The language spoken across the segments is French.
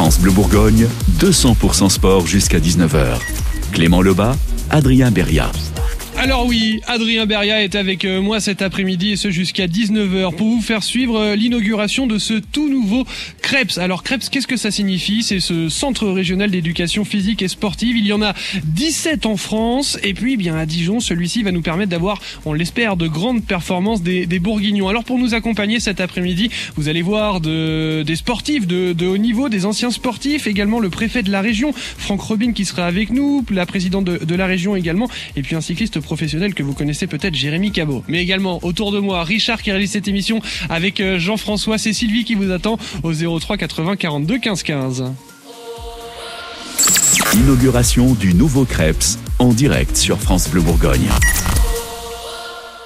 France Bleu Bourgogne, 200% sport jusqu'à 19h. Clément Lebas, Adrien Beria. Alors oui, Adrien Beria est avec euh, moi cet après-midi et ce jusqu'à 19h pour vous faire suivre euh, l'inauguration de ce tout nouveau CREPS. Alors CREPS, qu'est-ce que ça signifie? C'est ce centre régional d'éducation physique et sportive. Il y en a 17 en France et puis bien à Dijon, celui-ci va nous permettre d'avoir, on l'espère, de grandes performances des, Bourguignons. Alors pour nous accompagner cet après-midi, vous allez voir de, des sportifs de, haut niveau, des anciens sportifs, également le préfet de la région, Franck Robin qui sera avec nous, la présidente de, de la région également, et puis un cycliste professionnel que vous connaissez peut-être, Jérémy Cabot. Mais également autour de moi, Richard qui réalise cette émission avec euh, Jean-François, c'est Sylvie qui vous attend au 03 80 42 15 15. Inauguration du nouveau Krebs en direct sur France Bleu Bourgogne.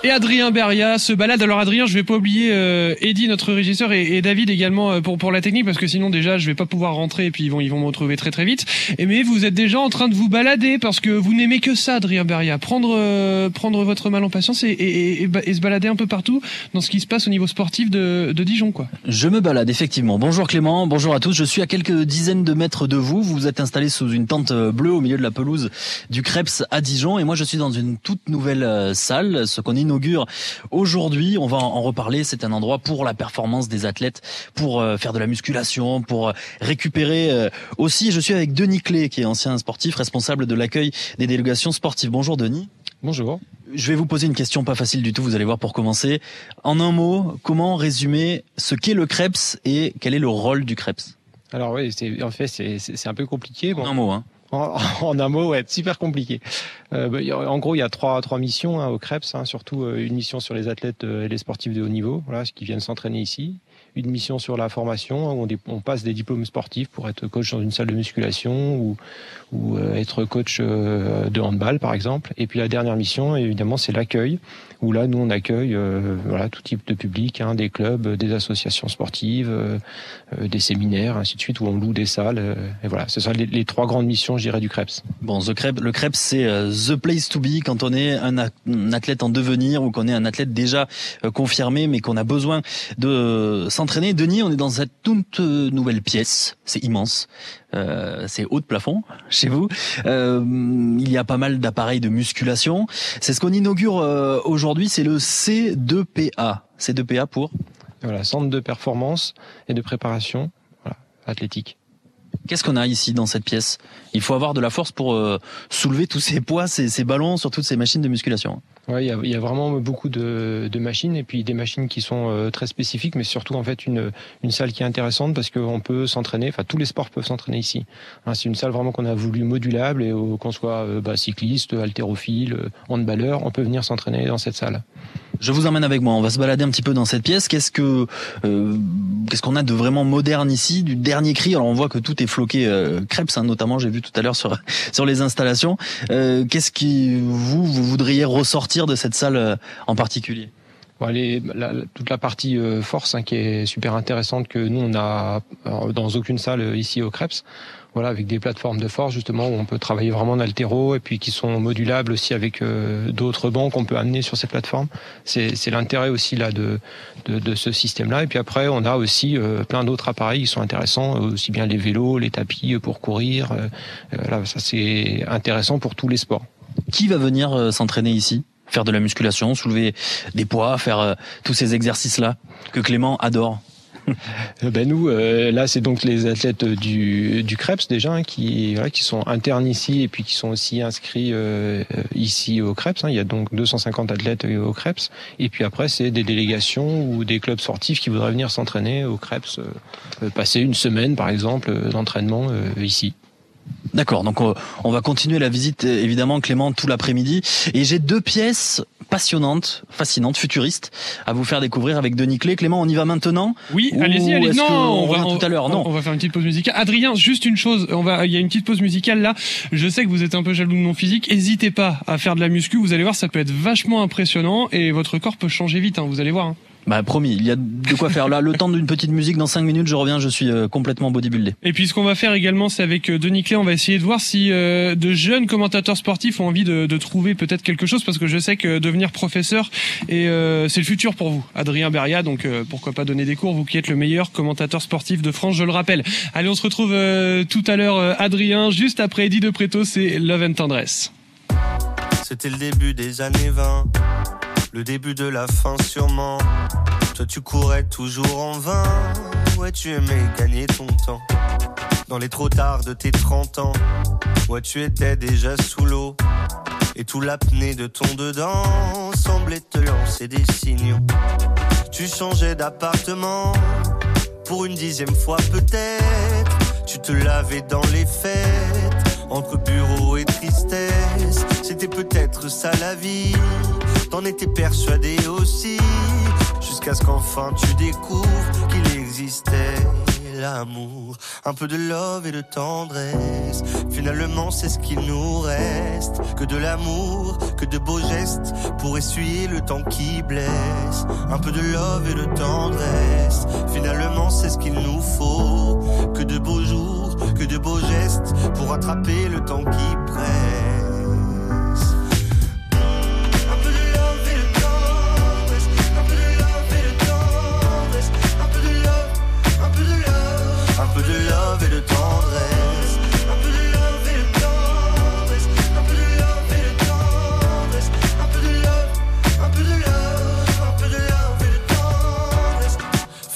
Et Adrien Beria se balade. Alors Adrien, je vais pas oublier euh, Eddy, notre régisseur, et, David également euh, pour pour la technique, parce que sinon déjà je vais pas pouvoir rentrer et puis ils vont ils vont me retrouver très très vite. Et mais vous êtes déjà en train de vous balader parce que vous n'aimez que ça, Adrien Beria, prendre euh, prendre votre mal en patience et, et, et, se balader un peu partout dans ce qui se passe au niveau sportif de, de Dijon, quoi. Je me balade effectivement. Bonjour Clément, bonjour à tous. Je suis à quelques dizaines de mètres de vous. Vous êtes installé sous une tente bleue au milieu de la pelouse du Krebs à Dijon, et moi je suis dans une toute nouvelle salle, ce qu'on inaugure Aujourd'hui, on va en reparler. C'est un endroit pour la performance des athlètes, pour euh, faire de la musculation, pour euh, récupérer euh, aussi. Je suis avec Denis Clé, qui est ancien sportif, responsable de l'accueil des délégations sportives. Bonjour Denis. Bonjour. Je vais vous poser une question pas facile du tout, vous allez voir pour commencer. En un mot, comment résumer ce qu'est le Krebs et quel est le rôle du Krebs? Alors oui, en fait c'est un peu compliqué. En un mot, hein. En, un mot, ouais, super compliqué. Euh, bah, en gros, il y a trois, trois missions hein, au CREPS, hein, surtout euh, une mission sur les athlètes euh, et les sportifs de haut niveau, voilà, qui viennent s'entraîner ici. Une mission sur la formation, où on, passe des diplômes sportifs pour être coach dans une salle de musculation ou, ou être coach de handball, par exemple. Et puis la dernière mission, évidemment, c'est l'accueil, où là, nous, on accueille voilà, tout type de public, hein, des clubs, des associations sportives, des séminaires, ainsi de suite, où on loue des salles. et voilà, c'est ça les, trois grandes missions, je dirais, du CREPS. Bon, the le CREPS, c'est the place to be quand on est un, athlète en devenir ou qu'on est un athlète déjà euh, confirmé mais qu'on a besoin de s'entraîner. Denis, on est dans cette toute nouvelle pièce, c'est immense. Euh, c'est haut de plafond chez vous. Euh, il y a pas mal d'appareils de musculation. C'est ce qu'on inaugure aujourd'hui, c'est le C2PA. C2PA pour Voilà, centre de performance et de préparation voilà, athlétique. Qu'est-ce qu'on a ici dans cette pièce? Il faut avoir de la force pour euh, soulever tous ces poids, ces, ces, ballons sur toutes ces machines de musculation. Oui, il y a, vraiment beaucoup de, machines et puis des machines qui sont euh, très spécifiques, mais surtout en fait une, une salle qui est intéressante parce qu'on peut s'entraîner. Enfin, tous les sports peuvent s'entraîner ici. Hein, c'est une salle vraiment qu'on a voulu modulable et qu'on soit euh, bah, cycliste, haltérophile, handballeur, on peut venir s'entraîner dans cette salle. Je vous emmène avec moi. On va se balader un petit peu dans cette pièce. Qu'est-ce que euh, qu'est-ce qu'on a de vraiment moderne ici, du dernier cri Alors on voit que tout est floqué euh, crêpes, hein, notamment. J'ai vu tout à l'heure sur sur les installations. Euh, qu'est-ce qui vous vous voudriez ressortir? De cette salle euh, en particulier Bon, toute la partie euh, force hein, qui est super intéressante que nous on a dans aucune salle ici au Krebs voilà, avec des plateformes de force justement où on peut travailler vraiment en altéro et puis qui sont modulables aussi avec euh, d'autres bancs qu'on peut amener sur ces plateformes. C'est l'intérêt aussi là de, de, de ce système-là. Et puis après, on a aussi euh, plein d'autres appareils qui sont intéressants, aussi bien les vélos, les tapis pour courir. Euh, là, ça c'est intéressant pour tous les sports. Qui va venir s'entraîner ici? Faire de la musculation, soulever des poids, faire tous ces exercices-là que Clément adore euh, ben nous, euh, là, c'est donc les athlètes du, du CREPS déjà hein, qui, voilà, qui sont internes ici et puis qui sont aussi inscrits euh, ici au CREPS. Hein. Il y a donc 250 athlètes au CREPS. Et puis après, c'est des délégations ou des clubs sportifs qui voudraient venir s'entraîner au CREPS, passer une semaine par exemple d'entraînement ici. D'accord, donc on va continuer la visite évidemment Clément tout l'après-midi et j'ai deux pièces passionnantes, fascinantes, futuristes à vous faire découvrir avec Denis Clé. Clément, on y va maintenant Oui, allez-y, allez. Non, on, va tout à l'heure. Non, on va faire une petite pause musicale. Adrien, juste une chose, on va, il y a une petite pause musicale là. Je sais que vous êtes un peu jaloux de mon physique. N'hésitez pas à faire de la muscu. Vous allez voir, ça peut être vachement impressionnant et votre corps peut changer vite. Hein, vous allez voir. Hein. Bah promis, il y a de quoi faire. Là, le temps d'une petite musique, dans 5 minutes, je reviens, je suis euh, complètement bodybuildé. Et puis ce qu'on va faire également, c'est avec euh, Denis Clé, on va essayer de voir si euh, de jeunes commentateurs sportifs ont envie de, de trouver peut-être quelque chose, parce que je sais que devenir professeur, et c'est le futur pour vous, Adrien Beria, donc pourquoi pas donner des cours, vous qui êtes le meilleur commentateur sportif de France, je le rappelle. Allez, on se retrouve tout à l'heure, Adrien, juste après Eddie de Préto, c'est Love and Tendresse. C'était le début des années 20 le début de la fin sûrement. Toi tu courais toujours en vain, ouais tu aimais gagner ton temps. Dans les trop tard de tes 30 ans, ouais tu étais déjà sous l'eau. Et tout l'apnée de ton dedans semblait te lancer des signaux. Tu changeais d'appartement, pour une dixième fois peut-être. Tu te lavais dans les fêtes, entre bureau et tristesse. C'était peut-être ça la vie T'en étais persuadé aussi, jusqu'à ce qu'enfin tu découvres qu'il existait l'amour, un peu de love et de tendresse. Finalement, c'est ce qu'il nous reste, que de l'amour, que de beaux gestes pour essuyer le temps qui blesse. Un peu de love et de tendresse. Finalement, c'est ce qu'il nous faut, que de beaux jours, que de beaux gestes pour attraper le temps qui presse.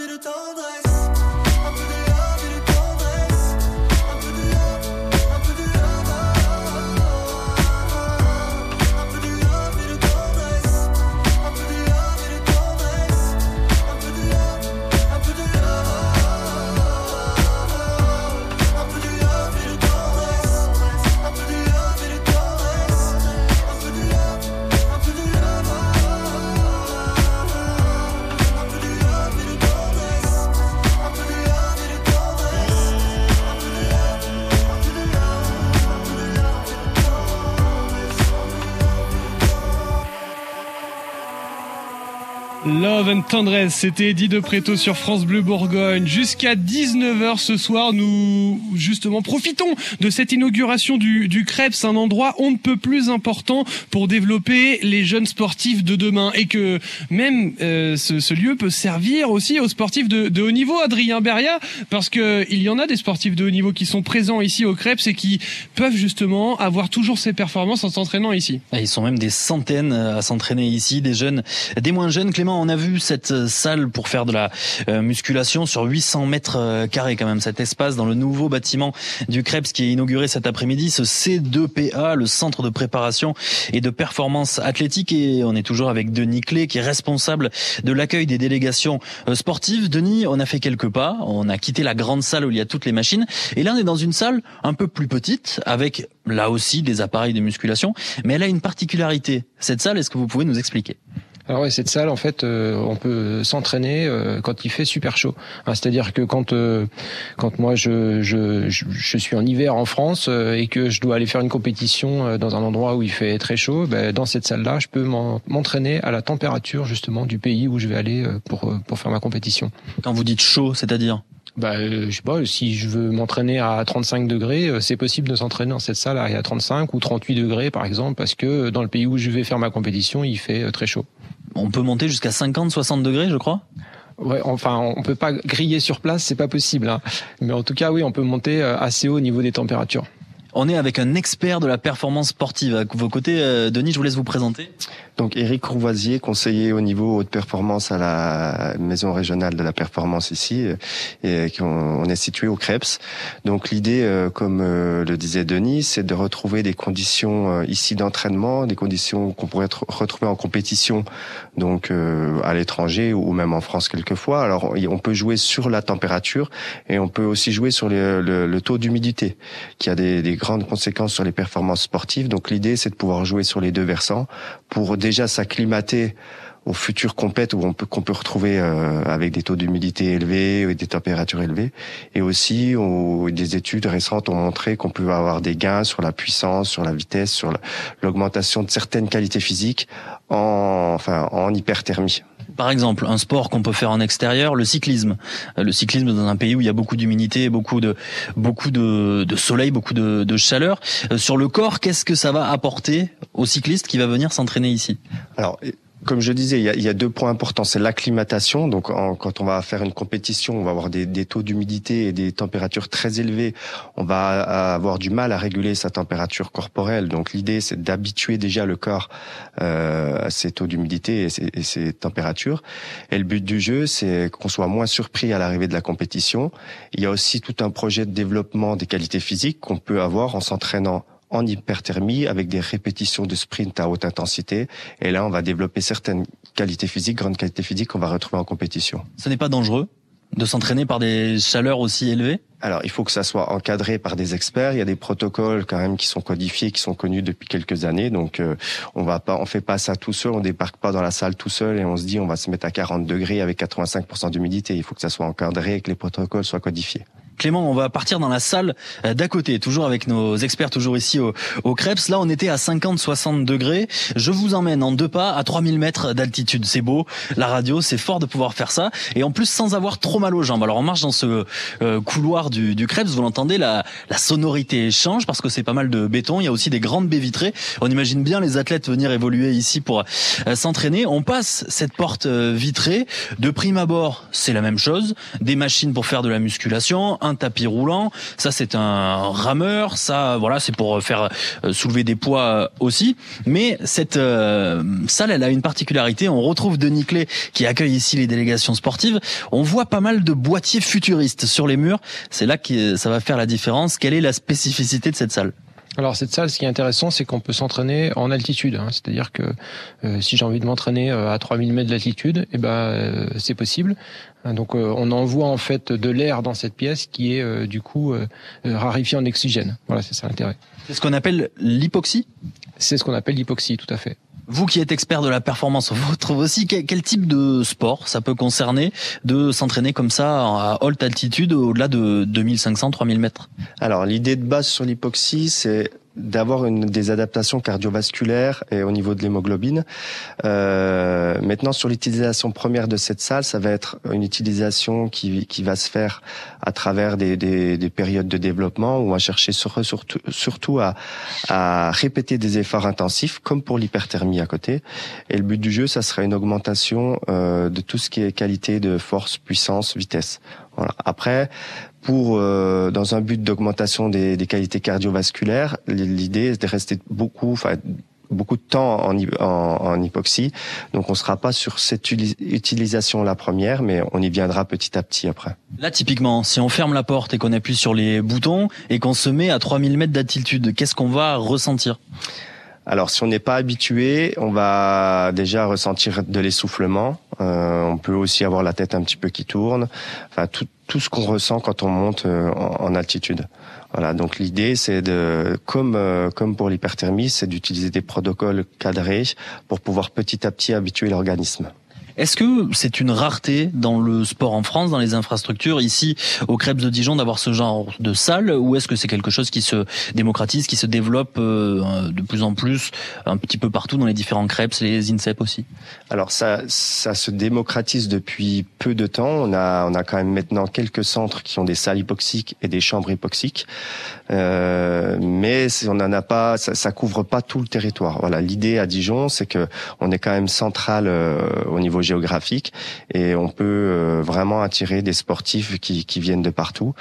bir daldayız c'était Eddie de Préto sur France Bleu Bourgogne. Jusqu'à 19h ce soir, nous justement profitons de cette inauguration du, du Krebs, un endroit on ne peut plus important pour développer les jeunes sportifs de demain et que même euh, ce, ce, lieu peut servir aussi aux sportifs de, de haut niveau, Adrien Beria, parce que il y en a des sportifs de haut niveau qui sont présents ici au Krebs et qui peuvent justement avoir toujours ces performances en s'entraînant ici. Ils sont même des centaines à s'entraîner ici, des jeunes, des moins jeunes. Clément, a vu cette cette salle pour faire de la euh, musculation sur 800 mètres euh, carrés quand même. Cet espace dans le nouveau bâtiment du Krebs qui est inauguré cet après-midi, ce C2PA, le centre de préparation et de performance athlétique. Et on est toujours avec Denis Clé qui est responsable de l'accueil des délégations euh, sportives. Denis, on a fait quelques pas. On a quitté la grande salle où il y a toutes les machines. Et là, on est dans une salle un peu plus petite avec là aussi des appareils de musculation. Mais elle a une particularité. Cette salle, est-ce que vous pouvez nous expliquer? Alors ouais, cette salle, en fait, euh, on peut s'entraîner euh, quand il fait super chaud. Hein, c'est-à-dire que quand euh, quand moi je, je, je, suis en hiver en France et que je dois aller faire une compétition dans un endroit où il fait très chaud, ben, dans cette salle-là, je peux m'entraîner à la température justement du pays où je vais aller pour pour faire ma compétition. Quand vous dites chaud, c'est-à-dire? Bah, je sais pas, si je veux m'entraîner à 35 degrés, c'est possible de s'entraîner dans cette salle à 35 ou 38 degrés par exemple, parce que dans le pays où je vais faire ma compétition, il fait très chaud. On peut monter jusqu'à 50, 60 degrés, je crois. Ouais, enfin, on peut pas griller sur place, c'est pas possible. Hein. Mais en tout cas, oui, on peut monter euh, assez haut au niveau des températures. On est avec un expert de la performance sportive. À vos côtés, euh, Denis, je vous laisse vous présenter. Donc Éric Rouvoisier, conseiller au niveau haute performance à la maison régionale de la performance ici, euh, et on est situé au Krebs. Donc l'idée, euh, comme le disait Denis, c'est de retrouver des conditions ici d'entraînement, des conditions qu'on pourrait retrouver en compétition, donc à l'étranger ou même en France quelquefois. Alors on peut jouer sur la température et on peut aussi jouer sur le, taux d'humidité, qui a des grandes conséquences sur les performances sportives. Donc l'idée, c'est de pouvoir jouer sur les deux versants pour déjà s'acclimater aux futures compètes où on peut qu'on peut retrouver euh, avec des taux d'humidité élevés et des températures élevées et aussi des études récentes ont montré qu'on peut avoir des gains sur la puissance, sur la vitesse, sur l'augmentation de certaines qualités physiques en enfin en hyperthermie. Par exemple, un sport qu'on peut faire en extérieur, le cyclisme. Euh, le cyclisme dans un pays où il y a beaucoup d'humidité, beaucoup de beaucoup de, soleil, beaucoup de, chaleur. Euh, sur le corps, qu'est-ce que ça va apporter au cycliste qui va venir s'entraîner ici? Comme je disais, il y a, il y a deux points importants. C'est l'acclimatation. Donc, quand on va faire une compétition, on va avoir des, des taux d'humidité et des températures très élevées. On va avoir du mal à réguler sa température corporelle. Donc, l'idée, c'est d'habituer déjà le corps euh, à ces taux d'humidité et, et ces, températures. Et le but du jeu, c'est qu'on soit moins surpris à l'arrivée de la compétition. Il y a aussi tout un projet de développement des qualités physiques qu'on peut avoir en s'entraînant en hyperthermie avec des répétitions de sprint à haute intensité. Et là, on va développer certaines qualités physiques, grandes qualités physiques qu'on va retrouver en compétition. Ce n'est pas dangereux de s'entraîner par des chaleurs aussi élevées? Alors, il faut que ça soit encadré par des experts. Il y a des protocoles quand même qui sont codifiés, qui sont connus depuis quelques années. Donc, euh, on va pas, on fait pas ça tout seul. On débarque pas dans la salle tout seul et on se dit on va se mettre à 40 degrés avec 85% d'humidité. Il faut que ça soit encadré et que les protocoles soient codifiés. Clément, on va partir dans la salle euh, d'à côté, toujours avec nos experts, toujours ici au, au Krebs. Là, on était à 50-60 degrés. Je vous emmène en deux pas à 3000 mètres d'altitude. C'est beau. La radio, c'est fort de pouvoir faire ça. Et en plus, sans avoir trop mal aux jambes. Alors, on marche dans ce euh, couloir du, du Krebs. Vous l'entendez, la, la sonorité change parce que c'est pas mal de béton. Il y a aussi des grandes baies vitrées. On imagine bien les athlètes venir évoluer ici pour euh, s'entraîner. On passe cette porte vitrée. De prime abord, c'est la même chose. Des machines pour faire de la musculation, tapis roulant, ça c'est un rameur, ça voilà c'est pour faire euh, soulever des poids euh, aussi. Mais cette euh, salle, elle a une particularité. On retrouve Denis Clé qui accueille ici les délégations sportives. On voit pas mal de boîtiers futuristes sur les murs. C'est là que ça va faire la différence. Quelle est la spécificité de cette salle? Alors cette salle, ce qui est intéressant, c'est qu'on peut s'entraîner en altitude. Hein. C'est-à-dire que euh, si j'ai envie de m'entraîner euh, à 3000 mètres d'altitude, eh ben euh, c'est possible. Hein, donc on envoie en fait de l'air dans cette pièce qui est du coup rarifié en oxygène. Voilà, c'est ça l'intérêt. C'est ce qu'on appelle l'hypoxie? C'est ce qu'on appelle l'hypoxie, tout à fait. Vous qui êtes expert de la performance, vous trouvez aussi quel, type de sport ça peut concerner de s'entraîner comme ça à haute altitude au-delà de 2500-3000 mètres? Alors l'idée de base sur l'hypoxie, c'est d'avoir une des adaptations cardiovasculaires et au niveau de l'hémoglobine. Euh, maintenant, sur l'utilisation première de cette salle, ça va être une utilisation qui, qui va se faire à travers des, des, des périodes de développement où on va chercher surtout, surtout à, à répéter des efforts intensifs, comme pour l'hyperthermie à côté. Et le but du jeu, ça sera une augmentation euh, de tout ce qui est qualité de force, puissance, vitesse. Voilà. Après, pour euh, dans un but d'augmentation des, des, qualités cardiovasculaires, l'idée est de rester beaucoup, enfin beaucoup de temps en, en, en, hypoxie. Donc on sera pas sur cette utilisation la première, mais on y viendra petit à petit après. Là typiquement, si on ferme la porte et qu'on appuie sur les boutons et qu'on se met à 3000 mètres d'altitude, qu'est-ce qu'on va ressentir? Alors, si on n'est pas habitué, on va déjà ressentir de l'essoufflement. Euh, on peut aussi avoir la tête un petit peu qui tourne. Enfin, tout, tout ce qu'on ressent quand on monte euh, en, altitude. Voilà. Donc, l'idée, c'est de, comme euh, comme pour l'hyperthermie, c'est d'utiliser des protocoles cadrés pour pouvoir petit à petit habituer l'organisme. Est-ce que c'est une rareté dans le sport en France, dans les infrastructures, ici au Crêpes de Dijon, d'avoir ce genre de salle ou est-ce que c'est quelque chose qui se démocratise, qui se développe euh, de plus en plus un petit peu partout dans les différents crêpes, les INSEP aussi? Alors ça, ça se démocratise depuis peu de temps. On a, on a quand même maintenant quelques centres qui ont des salles hypoxiques et des chambres hypoxiques, euh, mais on n'en a pas, ça, ça couvre pas tout le territoire. Voilà, l'idée à Dijon, c'est que on est quand même central euh, au niveau géographique et on peut euh, vraiment attirer des sportifs qui, qui viennent de partout.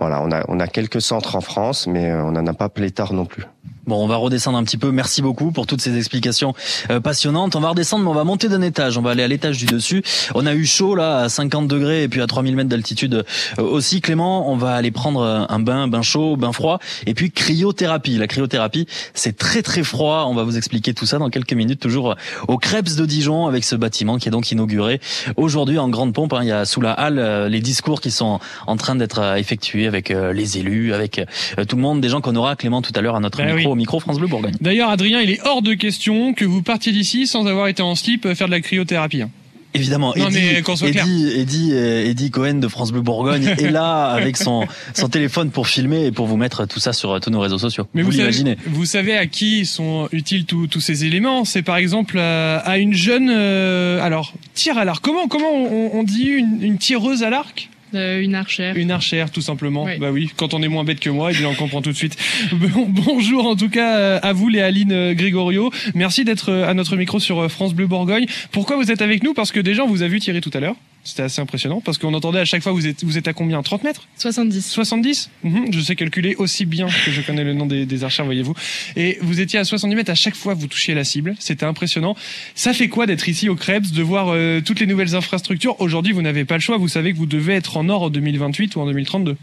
Voilà, on a, on a quelques centres en France, mais euh, on n'en a pas pléthore non plus. Bon, on va redescendre un petit peu. Merci beaucoup pour toutes ces explications euh, passionnantes. On va redescendre, mais on va monter d'un étage. On va aller à l'étage du dessus. On a eu chaud là, à 50 degrés et puis à 3000 mètres d'altitude euh, aussi. Clément, on va aller prendre euh, un bain, bain chaud, bain froid, et puis cryothérapie. La cryothérapie, c'est très très froid. On va vous expliquer tout ça dans quelques minutes, toujours au Crêpes de Dijon, avec ce bâtiment qui est donc inauguré aujourd'hui en grande pompe. Hein. Il y a sous la halle les discours qui sont en train d'être effectués avec les élus, avec tout le monde, des gens qu'on aura Clément tout à l'heure à notre ben micro micro France Bleu Bourgogne. D'ailleurs, Adrien, il est hors de question que vous partiez d'ici sans avoir été en slip faire de la cryothérapie. Hein. Évidemment, non, Eddie, Eddie, euh, Eddie, Cohen de France Bleu Bourgogne est là avec son, son téléphone pour filmer et pour vous mettre tout ça sur euh, tous nos réseaux sociaux. Mais vous, vous savez, vous savez à qui sont utiles tous ces éléments C'est par exemple à, une jeune, euh, alors tir à l'arc. Comment comment on, on dit une, une tireuse à l'arc? Euh, une archère. Une archère, tout simplement. Bah oui, quand on est moins bête que moi, et bien on comprend tout de suite. bonjour en tout cas euh, à vous, Léaline euh, Grégorio. Merci d'être à notre micro sur France Bleu Bourgogne. Pourquoi vous êtes avec nous? Parce que déjà, on vous a vu tirer tout à l'heure. C'était assez impressionnant parce qu'on entendait à chaque fois vous êtes vous êtes à combien? 30 mètres? 70. 70 Je sais calculer aussi bien que je connais le nom des, des archères, voyez-vous. Et vous étiez à 70 mètres à chaque fois vous touchiez la cible. C'était impressionnant. Ça fait quoi d'être ici au Krebs, de voir euh, toutes les nouvelles infrastructures? Aujourd'hui, vous n'avez pas le choix. Vous savez que vous devez être en or en 2028 ou en 2032.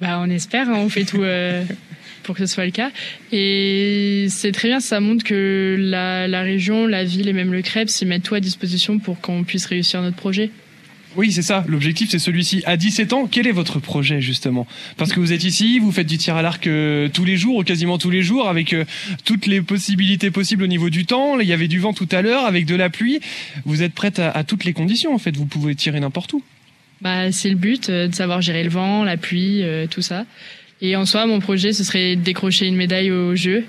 Bah, on espère. Hein. on fait tout. Euh, pour que ce soit le cas. Et c'est très bien, ça montre que la, la, région, la ville et même le Krebs s'y mettent tout à disposition pour qu'on puisse réussir notre projet. Oui, c'est ça. L'objectif, c'est celui-ci. À 17 ans, quel est votre projet, justement? Parce que vous êtes ici, vous faites du tir à l'arc euh, tous les jours, ou quasiment tous les jours, avec euh, toutes les possibilités possibles au niveau du temps. Il y avait du vent tout à l'heure, avec de la pluie. Vous êtes prête à, toutes les conditions, en fait. Vous pouvez tirer n'importe où. Bah, c'est le but, euh, de savoir gérer le vent, la pluie, tout ça. Et en soi, mon projet, ce serait de décrocher une médaille au jeu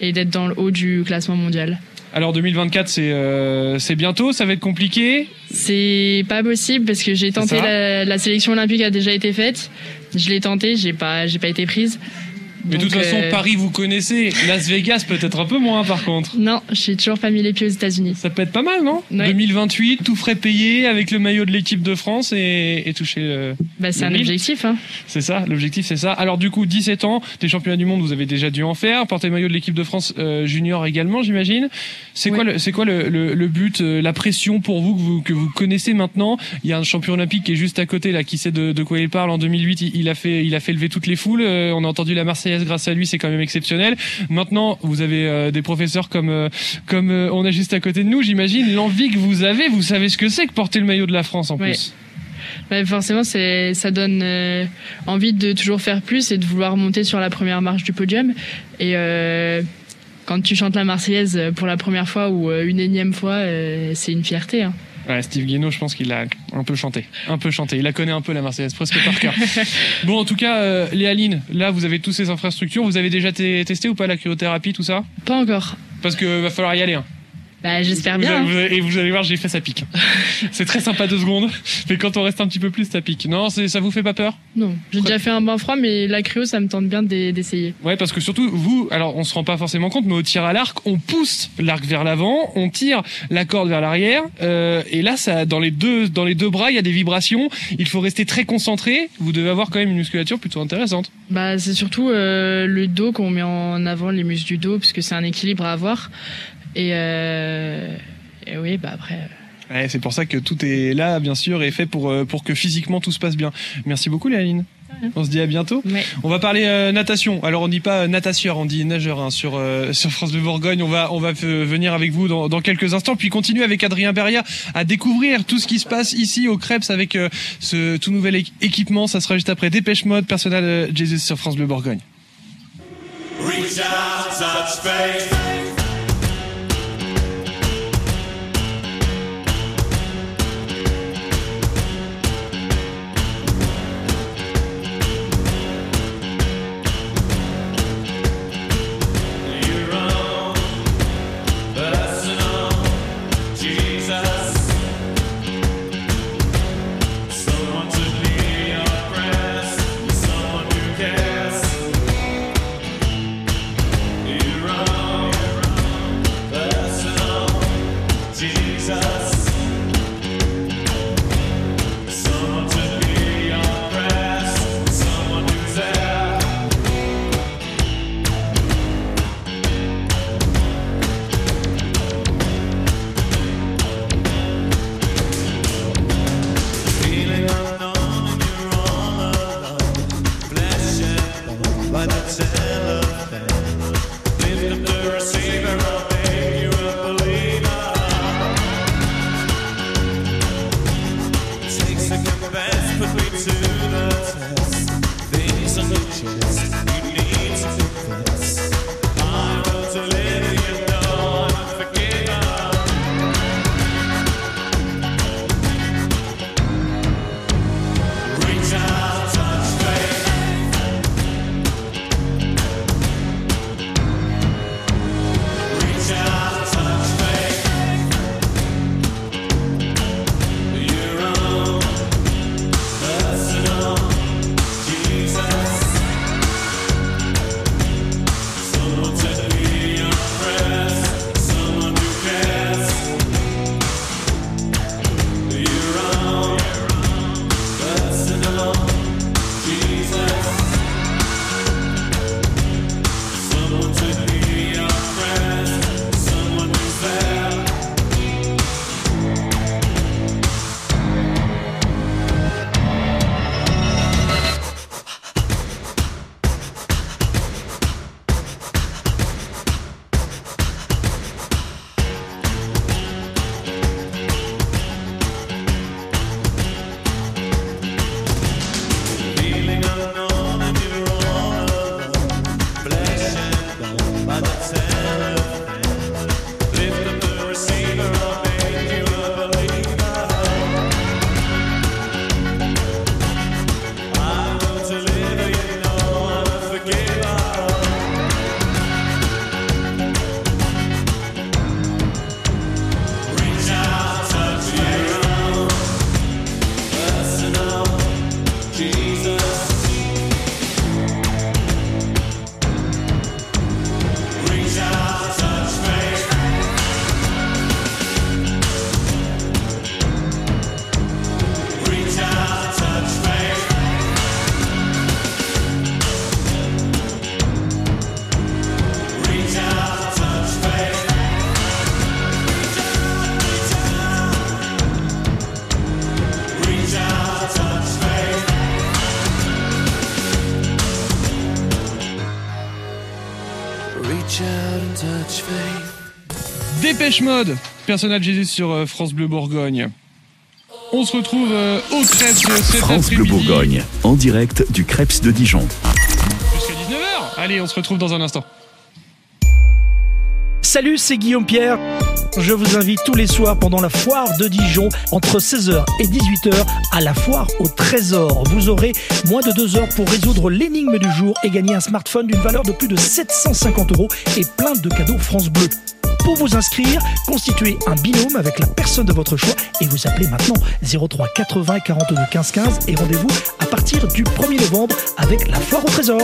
et d'être dans le haut du classement mondial. Alors 2024, c'est euh, c'est bientôt, ça va être compliqué. C'est pas possible parce que j'ai tenté la, la, sélection olympique a déjà été faite. Je l'ai tenté, j'ai pas j'ai pas été prise. Mais de toute façon, euh, Paris, vous connaissez. Las Vegas, peut-être un peu moins, par contre. Non, j'ai toujours pas mis les pieds aux États-Unis. Ça peut être pas mal, non 2028, tout frais payé avec le maillot de l'équipe de France et, et toucher. Euh, bah, c'est un objectif, hein. C'est ça, l'objectif, c'est ça. Alors, du coup, 17 ans, des championnats du monde, vous avez déjà dû en faire. Porter le maillot de l'équipe de France euh, junior également, j'imagine. C'est quoi, le, c'est quoi le, le, but, la pression pour vous que, vous que vous connaissez maintenant? Il y a un champion olympique qui est juste à côté, là, qui sait de, de quoi il parle. En 2008, il, il, a fait, il a fait lever toutes les foules. on a entendu la Marseillaise grâce à lui, c'est quand même exceptionnel. Maintenant, vous avez euh, des professeurs comme euh, comme euh, on a juste à côté de nous, j'imagine. L'envie que vous avez, vous savez ce que c'est que porter le maillot de la France en plus. Bah, forcément, c'est ça donne envie de toujours faire plus et de vouloir monter sur la première marche du podium. Et quand tu chantes la Marseillaise pour la première fois ou une énième fois, c'est une fierté. Hein. Ouais, Steve Guénaud, je pense qu'il a un peu chanté. Un peu chanté. Il a connaît un peu la Marseillaise, presque par cœur. bon, en tout cas, euh, Léaline, là, vous avez toutes ces infrastructures. Vous avez déjà testé ou pas la cryothérapie, tout ça? Pas encore. Parce que va falloir y aller. Hein. Bah, j'espère bien. et vous allez voir, j'ai fait ça pique. c'est très sympa deux secondes, mais quand on reste un petit peu plus, ça pique. Non, ça vous fait pas peur? Non, j'ai déjà fait un bain froid, mais la cryo, ça me tente bien d'essayer. Ouais, parce que surtout vous, alors on se rend pas forcément compte, mais au tir à l'arc, on pousse l'arc vers l'avant, on tire la corde vers l'arrière, euh, et là, ça, dans les deux, dans les deux bras, il y a des vibrations. Il faut rester très concentré. Vous devez avoir quand même une musculature plutôt intéressante. Bah, c'est surtout euh, le dos qu'on met en avant, les muscles du dos, parce que c'est un équilibre à avoir. Et, euh, et oui, bah après. Euh. Ouais, c'est pour ça que tout est là, bien sûr, et fait pour, euh, pour que physiquement tout se passe bien. Merci beaucoup, Léaline. On se dit à bientôt. On va parler euh, natation. Alors on dit pas natateur, on dit nageur hein, sur sur France de Bourgogne. On va on va venir avec vous dans, dans, quelques instants, puis continuer avec Adrien Beria à découvrir tout ce qui se passe ici au Krebs avec ce tout nouvel équipement. Ça sera juste après Dépêche Mode, personnel Jesus sur France Bleu Bourgogne. Dépêche Mode, personnage Jésus sur euh, France Bleu Bourgogne. On se retrouve euh, au Crêpes cet France Bleu. Bourgogne, en direct du Crêpes de Dijon. Jusqu'à 19h. Allez, on se retrouve dans un instant. Salut, c'est Guillaume Pierre. Je vous invite tous les soirs pendant la foire de Dijon entre 16h et 18h à la foire au trésor. Vous aurez moins de deux heures pour résoudre l'énigme du jour et gagner un smartphone d'une valeur de plus de 750 euros et plein de cadeaux France Bleu. Pour vous inscrire, constituez un binôme avec la personne de votre choix et vous appelez maintenant 03 80 42 15 15 et rendez-vous à partir du 1er novembre avec la foire au trésor.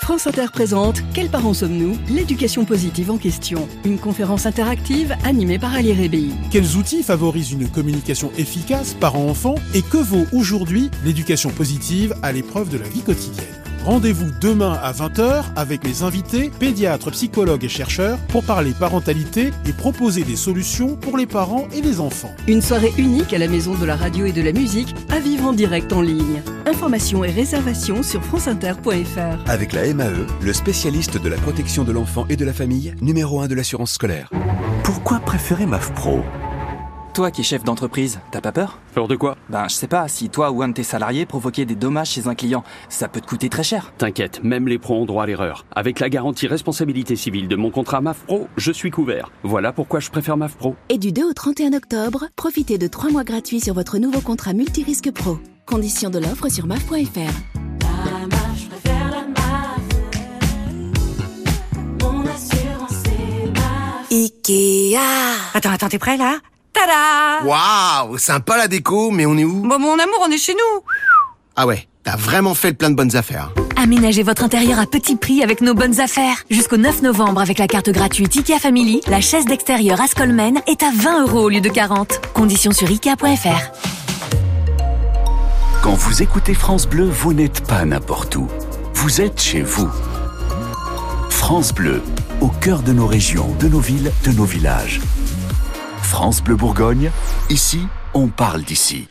France Inter présente Quels parents sommes-nous? L'éducation positive en question. Une conférence interactive animée par Ali. Quels outils favorisent une communication efficace parent-enfant et que vaut aujourd'hui l'éducation positive à l'épreuve de la vie quotidienne? Rendez-vous demain à 20h avec les invités, pédiatres, psychologues et chercheurs pour parler parentalité et proposer des solutions pour les parents et les enfants. Une soirée unique à la Maison de la Radio et de la Musique à vivre en direct en ligne. Informations et réservations sur franceinter.fr. Avec la MAE, le spécialiste de la protection de l'enfant et de la famille, numéro 1 de l'assurance scolaire. Pourquoi préférer MAF Pro? Toi qui es chef d'entreprise, t'as pas peur? Peur de quoi? Ben, je sais pas, si toi ou un de tes salariés provoquait des dommages chez un client, ça peut te coûter très cher. T'inquiète, même les pros ont droit à l'erreur. Avec la garantie responsabilité civile de mon contrat MAF Pro, je suis couvert. Voilà pourquoi je préfère MAF Pro. Et du 2 au 31 octobre, profitez de 3 mois gratuits sur votre nouveau contrat multirisque pro. Conditions de l'offre sur maf.fr. Ikea. Attends, attends, t'es prêt là? Tada Waouh, sympa la déco, mais on est où? Bon, mon amour, on est chez nous. Ah ouais, t'as vraiment fait le plein de bonnes affaires. Aménagez votre intérieur à petit prix avec nos bonnes affaires. Jusqu'au 9 novembre avec la carte gratuite IKEA Family, la chaise d'extérieur Ascolmen est à 20 euros au lieu de 40. Conditions sur Ikea.fr. Quand vous écoutez France Bleu, vous n'êtes pas n'importe où. Vous êtes chez vous. France Bleu, au cœur de nos régions, de nos villes, de nos villages. France Bleu Bourgogne, ici, on parle d'ici.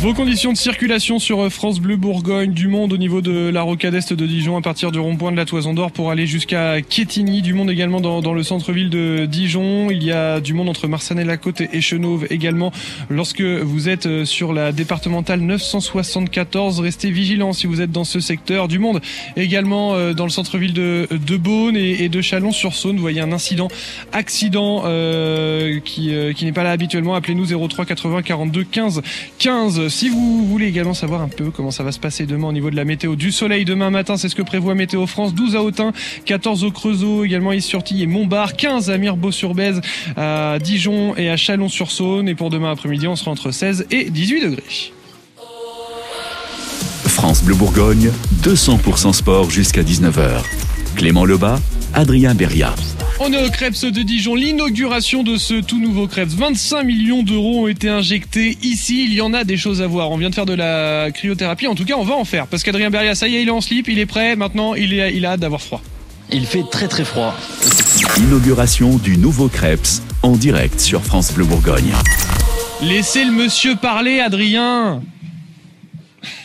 Vos conditions de circulation sur euh, France Bleu Bourgogne, du monde au niveau de la rocade est de Dijon à partir du rond-point de la Toison d'Or pour aller jusqu'à Quétigny, du monde également dans, le centre-ville de Dijon. Il y a du monde entre Marsanne-la-Côte et Chenauve également lorsque vous êtes euh, sur la départementale 974. Restez vigilants si vous êtes dans ce secteur. Du monde également euh, dans le centre-ville de, Beaune et, de Chalon-sur-Saône. Vous voyez un incident, accident qui, qui n'est pas là habituellement. Appelez-nous 03 80 42 15 15. Si vous voulez également savoir un peu comment ça va se passer demain au niveau de la météo du soleil demain matin, c'est ce que prévoit Météo France. 12 à Autun, 14 au Creusot, également sur et Montbard, 15 à Mirbeau-sur-Bèze, à Dijon et à Chalon-sur-Saône. Et pour demain après-midi, on sera entre 16 et 18 degrés. France Bleu Bourgogne, 200% sport jusqu'à 19h. Clément Lebas, Adrien Beria. On est au Krebs de Dijon, l'inauguration de ce tout nouveau Krebs. 25 millions d'euros ont été injectés ici. Il y en a des choses à voir. On vient de faire de la cryothérapie. En tout cas, on va en faire. Parce qu'Adrien Beria, ça y est, il est en slip, il est prêt. Maintenant, il, est, il a hâte d'avoir froid. Il fait très très froid. Inauguration du nouveau Krebs en direct sur France Bleu Bourgogne. Laissez le monsieur parler, Adrien.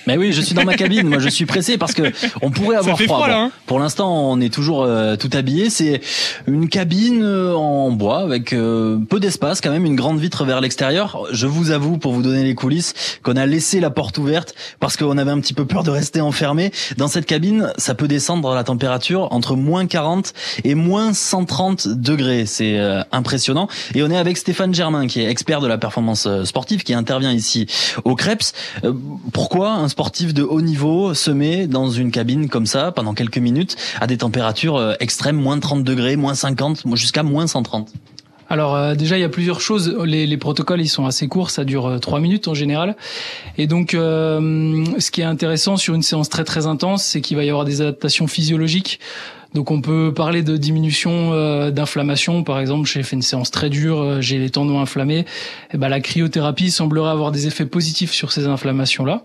Mais oui, je suis dans ma cabine. Moi, je suis pressé parce que on pourrait avoir froid. froid, là, Bon, hein pour l'instant, on est toujours euh, tout habillé. C'est une cabine euh, en bois avec euh, peu d'espace, quand même, une grande vitre vers l'extérieur. Je vous avoue, pour vous donner les coulisses, qu'on a laissé la porte ouverte parce qu'on avait un petit peu peur de rester enfermé. Dans cette cabine, ça peut descendre la température entre moins 40 et moins 130 degrés. C'est impressionnant. Et on est avec Stéphane Germain, qui est expert de la performance sportive, qui intervient ici au Krebs. Pourquoi un sportif de haut niveau se dans une cabine comme ça pendant quelques minutes à des températures euh, extrêmes, moins 30 degrés, moins 50, jusqu'à moins 130 Alors euh, déjà il y a plusieurs choses. Les, les protocoles ils sont assez courts, ça dure euh, trois minutes en général. Et donc ce qui est intéressant sur une séance très très intense, c'est qu'il va y avoir des adaptations physiologiques. Donc on peut parler de diminution euh, d'inflammation. Par exemple, j'ai fait une séance très dure, euh, j'ai les tendons inflammés. Et ben la cryothérapie semblerait avoir des effets positifs sur ces inflammations là.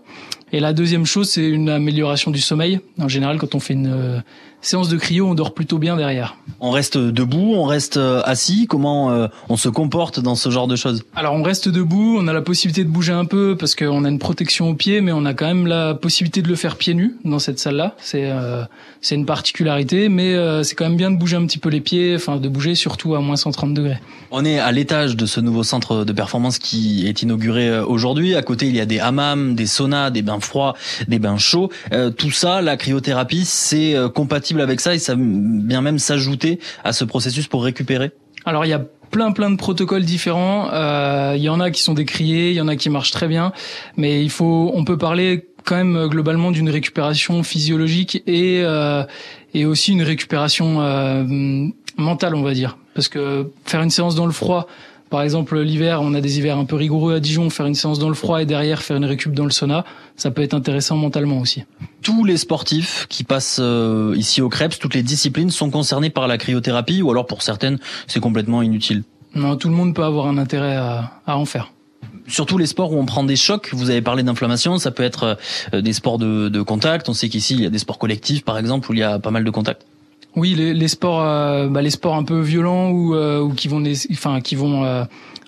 Et la deuxième chose, c'est une amélioration du sommeil. En général, quand on fait une euh, séance de cryo, on dort plutôt bien derrière. On reste debout, on reste euh, assis. Comment euh, on se comporte dans ce genre de choses? Alors on reste debout, on a la possibilité de bouger un peu parce qu'on a une protection aux pieds, mais on a quand même la possibilité de le faire pieds nus dans cette salle-là. C'est euh, c'est une particularité, mais euh, c'est quand même bien de bouger un petit peu les pieds, enfin de bouger surtout à moins 130 degrés. On est à l'étage de ce nouveau centre de performance qui est inauguré euh, aujourd'hui. À côté, il y a des hammams, des saunas, des bains froids, des bains chauds. Euh, tout ça, la cryothérapie, c'est compatible avec ça et ça vient même s'ajouter à ce processus pour récupérer? Alors il y a plein plein de protocoles différents. Euh, Il y en a qui sont décriés, il y en a qui marchent très bien, mais il faut, on peut parler quand même globalement d'une récupération physiologique et euh, et aussi une récupération euh, mentale, on va dire, parce que faire une séance dans le froid. Par exemple, l'hiver, on a des hivers un peu rigoureux à Dijon. Faire une séance dans le froid et derrière faire une récup dans le sauna, ça peut être intéressant mentalement aussi. Tous les sportifs qui passent euh, ici au Krebs, toutes les disciplines sont concernées par la cryothérapie ou alors pour certaines, c'est complètement inutile? Non, tout le monde peut avoir un intérêt à, à en faire. Surtout les sports où on prend des chocs. Vous avez parlé d'inflammation, ça peut être euh, des sports de, de contact. On sait qu'ici il y a des sports collectifs, par exemple, où il y a pas mal de contacts. Oui, les, les sports, euh, bah, les sports un peu violents ou, euh, ou qui vont, enfin, qui vont euh,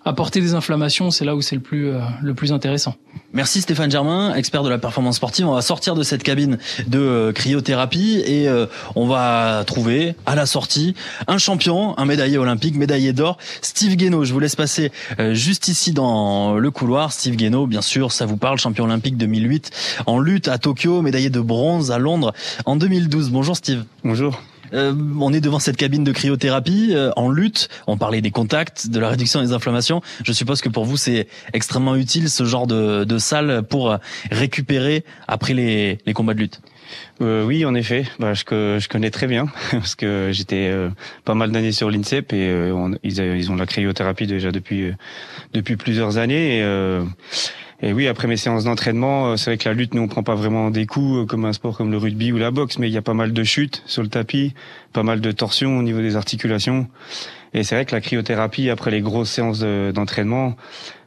apporter des inflammations, c'est là où c'est le plus, euh, le plus intéressant. Merci Stéphane Germain, expert de la performance sportive. On va sortir de cette cabine de euh, cryothérapie et euh, on va trouver à la sortie un champion, un médaillé olympique, médaillé d'or, Steve Guénaud. Je vous laisse passer euh, juste ici dans le couloir. Steve Guénaud, bien sûr, ça vous parle, champion olympique 2008 en lutte à Tokyo, médaillé de bronze à Londres en 2012. Bonjour Steve. Bonjour. Euh, on est devant cette cabine de cryothérapie euh, en lutte. On parlait des contacts, de la réduction des inflammations. Je suppose que pour vous c'est extrêmement utile ce genre de, de salle pour euh, récupérer après les, les combats de lutte. Euh, oui, en effet, bah, je, je connais très bien parce que j'étais euh, pas mal d'années sur l'INSEP et euh, on- ils, a- ils ont la cryothérapie déjà depuis euh, depuis plusieurs années. Et, euh, et oui, après mes séances d'entraînement, euh, c'est vrai que la lutte, nous on prend pas vraiment des coups euh, comme un sport comme le rugby ou la boxe, mais il y a pas mal de chutes sur le tapis, pas mal de torsions au niveau des articulations. Et c'est vrai que la cryothérapie, après les grosses séances de- d'entraînement,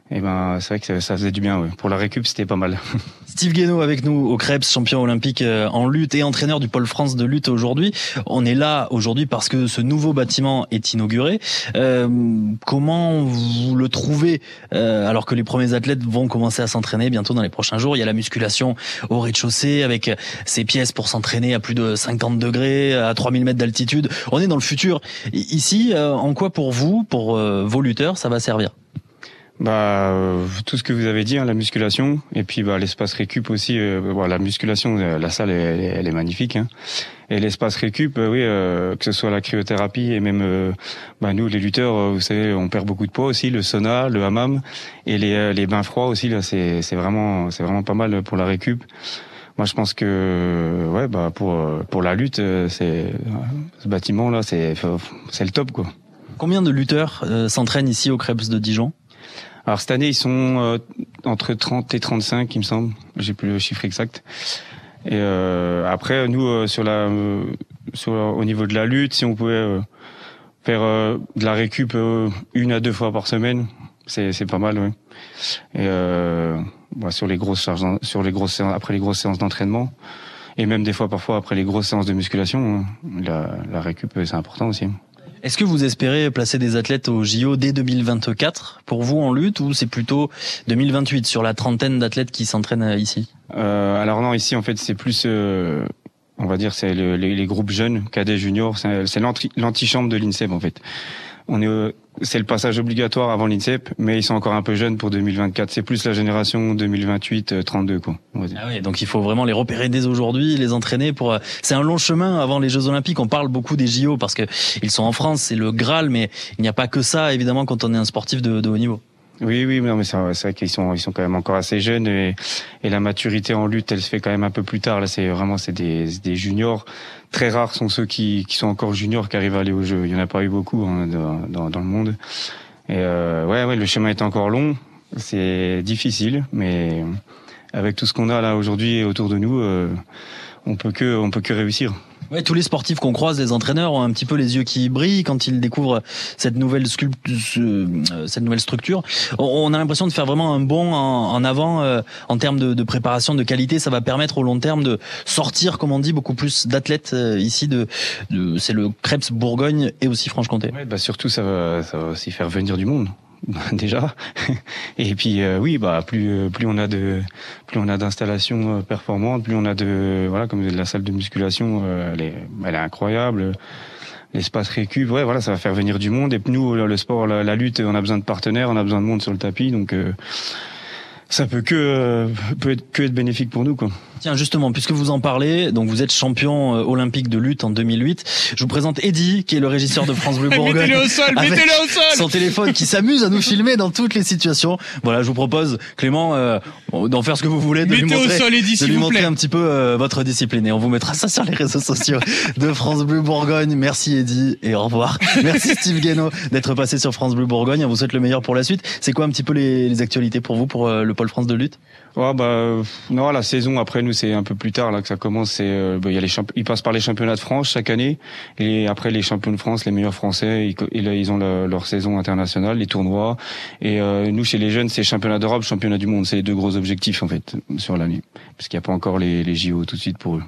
et ben c'est vrai que ça faisait du bien. Pour la récup, c'était pas mal. Steve Guénaud avec nous au Krebs, champion olympique euh, en lutte et entraîneur du pôle France de lutte aujourd'hui. On est là aujourd'hui parce que ce nouveau bâtiment est inauguré. Euh, comment vous le trouvez euh, alors que les premiers athlètes vont commencer à s'entraîner bientôt dans les prochains jours? Il y a la musculation au rez-de-chaussée avec ces pièces pour s'entraîner à plus de 50 degrés, à 3000 mètres d'altitude. On est dans le futur. Ici, euh, en quoi pour vous, pour vos lutteurs, ça va servir? Bah euh, tout ce que vous avez dit, hein, la musculation et puis bah l'espace récup aussi. Euh, bah, la musculation, euh, la salle elle, elle est magnifique. Hein. Et l'espace récup, oui, que ce soit la cryothérapie et même bah, nous les lutteurs, vous savez, on perd beaucoup de poids aussi, le sauna, le hammam et les, les bains froids aussi là, c'est c'est vraiment c'est vraiment pas mal pour la récup. Moi, je pense que ouais, bah pour pour la lutte, c'est ce bâtiment là, c'est c'est le top quoi. Combien de lutteurs s'entraînent ici au Krebs de Dijon? Alors cette année, ils sont euh, entre 30 et 35, il me semble. J'ai plus le chiffre exact. Et euh, après, nous, euh, sur la, sur, au niveau de la lutte, si on pouvait faire de la récup une à deux fois par semaine, c'est c'est pas mal, oui. Et bah, sur les grosses charges, sur les grosses séances, après les grosses séances d'entraînement, et même des fois parfois après les grosses séances de musculation, la, la récup c'est important aussi. Est-ce que vous espérez placer des athlètes au JO dès 2024 pour vous en lutte ou c'est plutôt 2028 sur la trentaine d'athlètes qui s'entraînent euh, ici? Euh, Alors non, ici en fait c'est plus, euh, on va dire, c'est les, les, groupes jeunes, cadets, juniors, c'est l'antichambre de l'INSEP en fait. On est c'est le passage obligatoire avant l'INSEP, mais ils sont encore un peu jeunes pour 2024. C'est plus la génération 2028-32 euh, quoi. Ah oui, donc il faut vraiment les repérer dès aujourd'hui, les entraîner pour. Euh, c'est un long chemin avant les Jeux Olympiques. On parle beaucoup des JO parce que ils sont en France, c'est le Graal, mais il n'y a pas que ça évidemment quand on est un sportif de, de haut niveau. Oui, oui, non, mais c'est vrai qu'ils sont, ils sont quand même encore assez jeunes et, et, la maturité en lutte, elle se fait quand même un peu plus tard. Là, c'est vraiment, c'est des, des juniors. Très rares sont ceux qui, qui sont encore juniors qui arrivent à aller au jeu. Il y en a pas eu beaucoup hein, dans, dans, le monde. Et euh, ouais, ouais, le chemin est encore long. C'est difficile, mais avec tout ce qu'on a là aujourd'hui autour de nous, euh, on peut que, on peut que réussir. Ouais, tous les sportifs qu'on croise, les entraîneurs ont un petit peu les yeux qui brillent quand ils découvrent cette nouvelle euh, cette nouvelle structure. On a l'impression de faire vraiment un bond en, avant euh, en termes de, préparation, de qualité. Ça va permettre au long terme de sortir, comme on dit, beaucoup plus d'athlètes euh, ici. De, c'est le Krebs Bourgogne et aussi Franche-Comté. Bah surtout ça va, ça va aussi faire venir du monde. déjà. Et puis euh, oui, bah plus euh, plus on a de plus on a d'installations euh, performantes, plus on a de voilà comme la salle de musculation, elle est elle est incroyable. L'espace récup, ouais, voilà, ça va faire venir du monde. Et nous, le sport, la, lutte, on a besoin de partenaires, on a besoin de monde sur le tapis, donc ça peut que peut être que être bénéfique pour nous, quoi. Tiens, justement, puisque vous en parlez, donc vous êtes champion euh, olympique de lutte en 2008. Je vous présente Eddy, qui est le régisseur de France Bleu Bourgogne. mettez-le au sol, mettez-le au sol Son téléphone qui s'amuse à nous filmer dans toutes les situations. Voilà, je vous propose, Clément, euh, d'en faire ce que vous voulez, de lui montrer, sol, Eddy, de lui montrer un petit peu euh, votre discipline. Et on vous mettra ça sur les réseaux sociaux de France Bleu Bourgogne. Merci Eddy et au revoir. Merci Steve Guénaud d'être passé sur France Bleu Bourgogne. On vous souhaite le meilleur pour la suite. C'est quoi un petit peu les, les actualités pour vous, pour le pôle France de lutte Ouais, bah non, la saison après nous c'est un peu plus tard là que ça commence. C'est euh, bah, y a les ils passent par les championnats de France chaque année et après les champions de France, les meilleurs Français, ils, ils ont leur saison internationale, les tournois. Et euh, nous chez les jeunes c'est championnat d'Europe, championnat du monde. C'est les deux gros objectifs en fait sur l'année parce qu'il n'y a pas encore les, les JO tout de suite pour eux.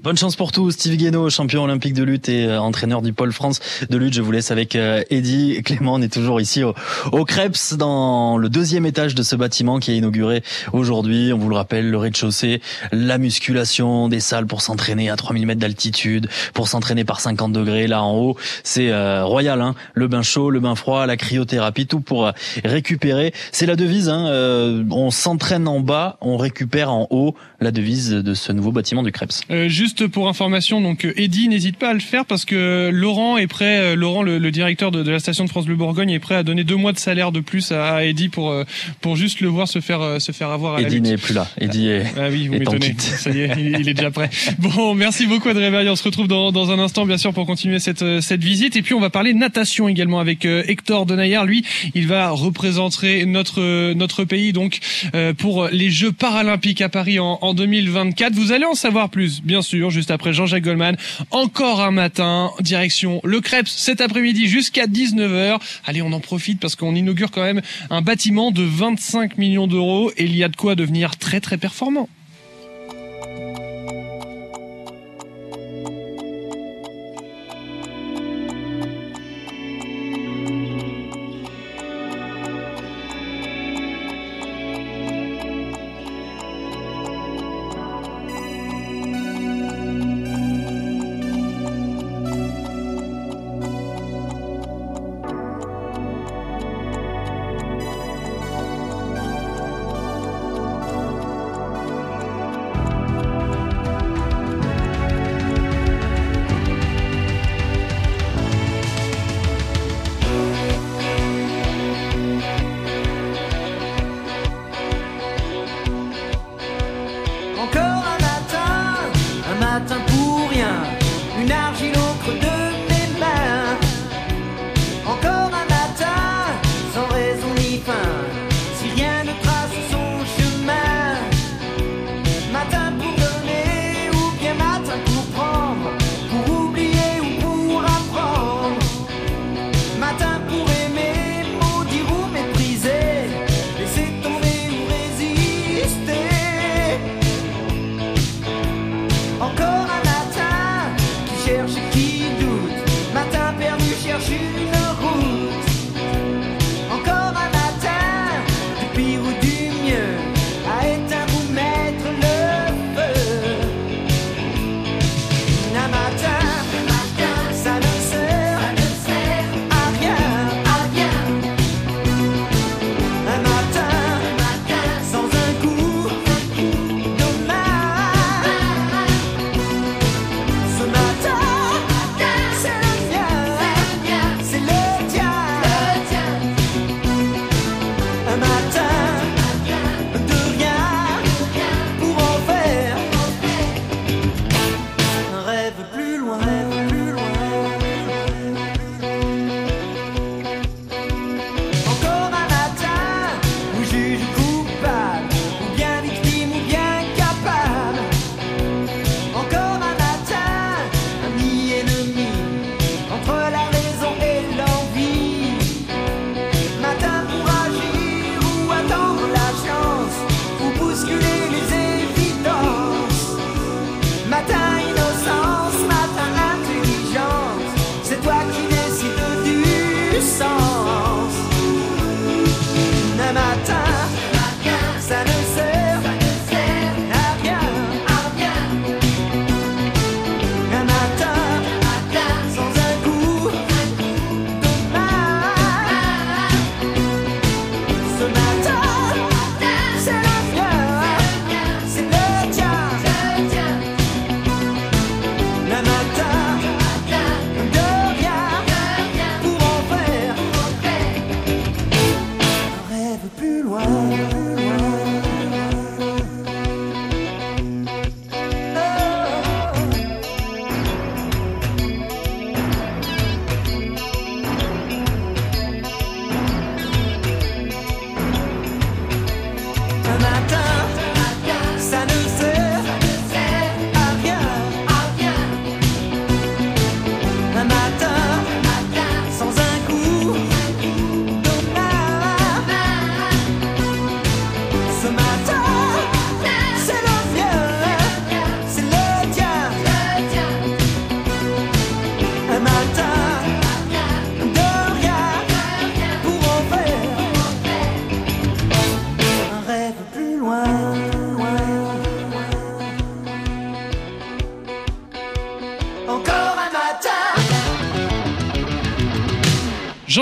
Bonne chance pour tous. Steve Guénaud, champion olympique de lutte et euh, entraîneur du pôle France de lutte. Je vous laisse avec euh, Eddy. Clément, on est toujours ici au, au Krebs dans le deuxième étage de ce bâtiment qui est inauguré aujourd'hui. On vous le rappelle, le rez-de-chaussée, la musculation, des salles pour s'entraîner à 3000 mètres d'altitude, pour s'entraîner par 50 degrés là en haut. C'est euh, royal, hein le bain chaud, le bain froid, la cryothérapie, tout pour récupérer. C'est la devise. Hein on s'entraîne en bas, on récupère en haut. La devise de ce nouveau bâtiment du Krebs. Euh, juste pour information, donc euh, Eddy, n'hésite pas à le faire parce que Laurent est prêt, euh, Laurent, le, directeur de, la station de France Bleu Bourgogne, est prêt à donner deux mois de salaire de plus à, Eddy pour pour juste le voir se faire se faire avoir. À Eddy n'est plus là. Eddy est. Ah oui, vous m'étonnez. Ça y est, il, est déjà prêt. Bon, merci beaucoup Adrien. On se retrouve dans, dans un instant, bien sûr, pour continuer cette cette visite. Et puis on va parler natation également avec Hector Denaillard. Lui, il va représenter notre notre pays donc pour les Jeux paralympiques à Paris en, en 2024. Vous allez en savoir plus. Bien bien sûr, juste après Jean-Jacques Goldman. Encore un matin, direction le Crêpes cet après-midi jusqu'à 19h. Allez, on en profite parce qu'on inaugure quand même un bâtiment de 25 millions d'euros et il y a de quoi devenir très très performant.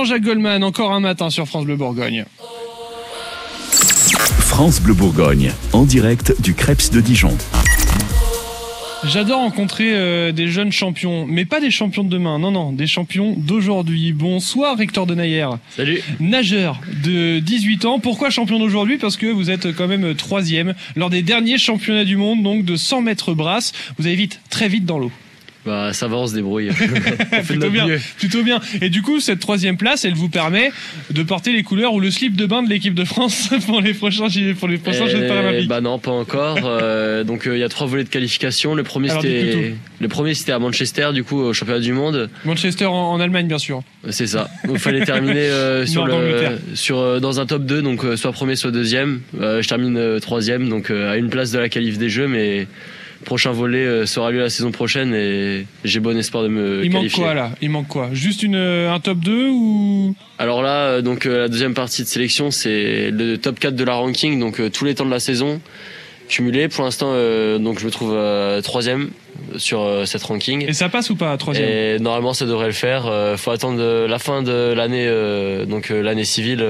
Jean-Jacques Goldman, encore un matin sur France Bleu Bourgogne. France Bleu Bourgogne, en direct du Crêpes de Dijon. J'adore rencontrer euh, des jeunes champions, mais pas des champions de demain, non, non, des champions d'aujourd'hui. Bonsoir Hector Denayer. Salut. Nageur de 18 ans. Pourquoi champion d'aujourd'hui? Parce que vous êtes quand même troisième lors des derniers championnats du monde, donc de 100 mètres brasse. Vous allez vite, très vite dans l'eau. Bah ça va, on se débrouille. On plutôt bien, mieux. plutôt bien. Et du coup, cette troisième place, elle vous permet de porter les couleurs ou le slip de bain de l'équipe de France pour les prochains pour les prochains Jeux Euh, paralympiques. Bah non, pas encore. Euh, donc euh, il y a trois volets de qualification. Le premier c'était le premier c'était à Manchester, du coup au championnat du monde. Manchester en, en Allemagne, bien sûr. C'est ça. Il fallait terminer euh, sur le dans un top 2 donc soit premier soit deuxième. Je termine troisième donc à une place de la qualif des jeux mais prochain volet euh, sera lieu la saison prochaine et j'ai bon espoir de me Il manque quoi là? Il manque quoi? Juste une, euh, un top 2 ou? Alors là, euh, donc la deuxième partie de sélection, c'est le top 4 de la ranking, donc tous les temps de la saison cumulés. Pour l'instant, euh, donc je me trouve euh, troisième sur euh, cette ranking. Et ça passe ou pas à troisième? Et normalement, ça devrait le faire. Faut attendre la fin de l'année, donc l'année civile,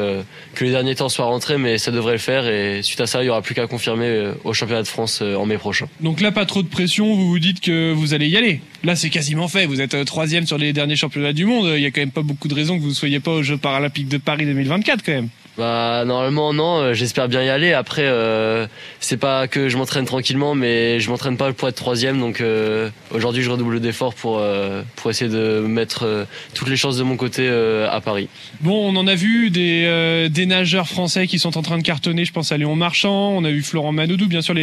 que les derniers temps soient rentrés, mais ça devrait le faire. Et suite à ça, il y aura plus qu'à confirmer au championnat de France en mai prochain. Donc là, pas trop de pression, vous vous dites que vous allez y aller. Là, c'est quasiment fait. Vous êtes troisième sur les derniers championnats du monde. Il y a quand même pas beaucoup de raisons que vous ne soyez pas aux Jeux paralympiques de Paris 2024 quand même. Bah normalement non, euh, j'espère bien y aller. Après euh, c'est pas que je m'entraîne tranquillement, mais je m'entraîne pas pour être troisième. Donc euh, aujourd'hui je redouble d'efforts pour pour essayer de mettre toutes les chances de mon côté à Paris. Bon, on en a vu des, des nageurs français qui sont en train de cartonner. Je pense à Léon Marchand. On a vu Florent Manoudou, bien sûr,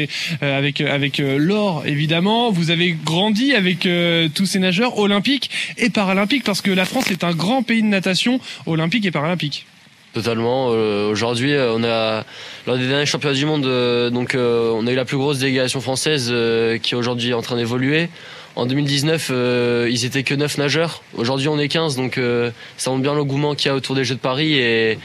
avec, avec l'or, évidemment. Vous avez grandi avec tous ces nageurs olympiques et paralympiques parce que la France est un grand pays de natation olympique et paralympique. Totalement. Euh, Aujourd'hui, euh, on a lors des derniers championnats du monde, euh, donc euh, on a eu la plus grosse délégation française euh, qui est aujourd'hui en train d'évoluer. En 2019, euh, ils étaient que 9 nageurs. Aujourd'hui, on est 15, donc euh, ça montre bien l'engouement qu'il y a autour des Jeux de Paris et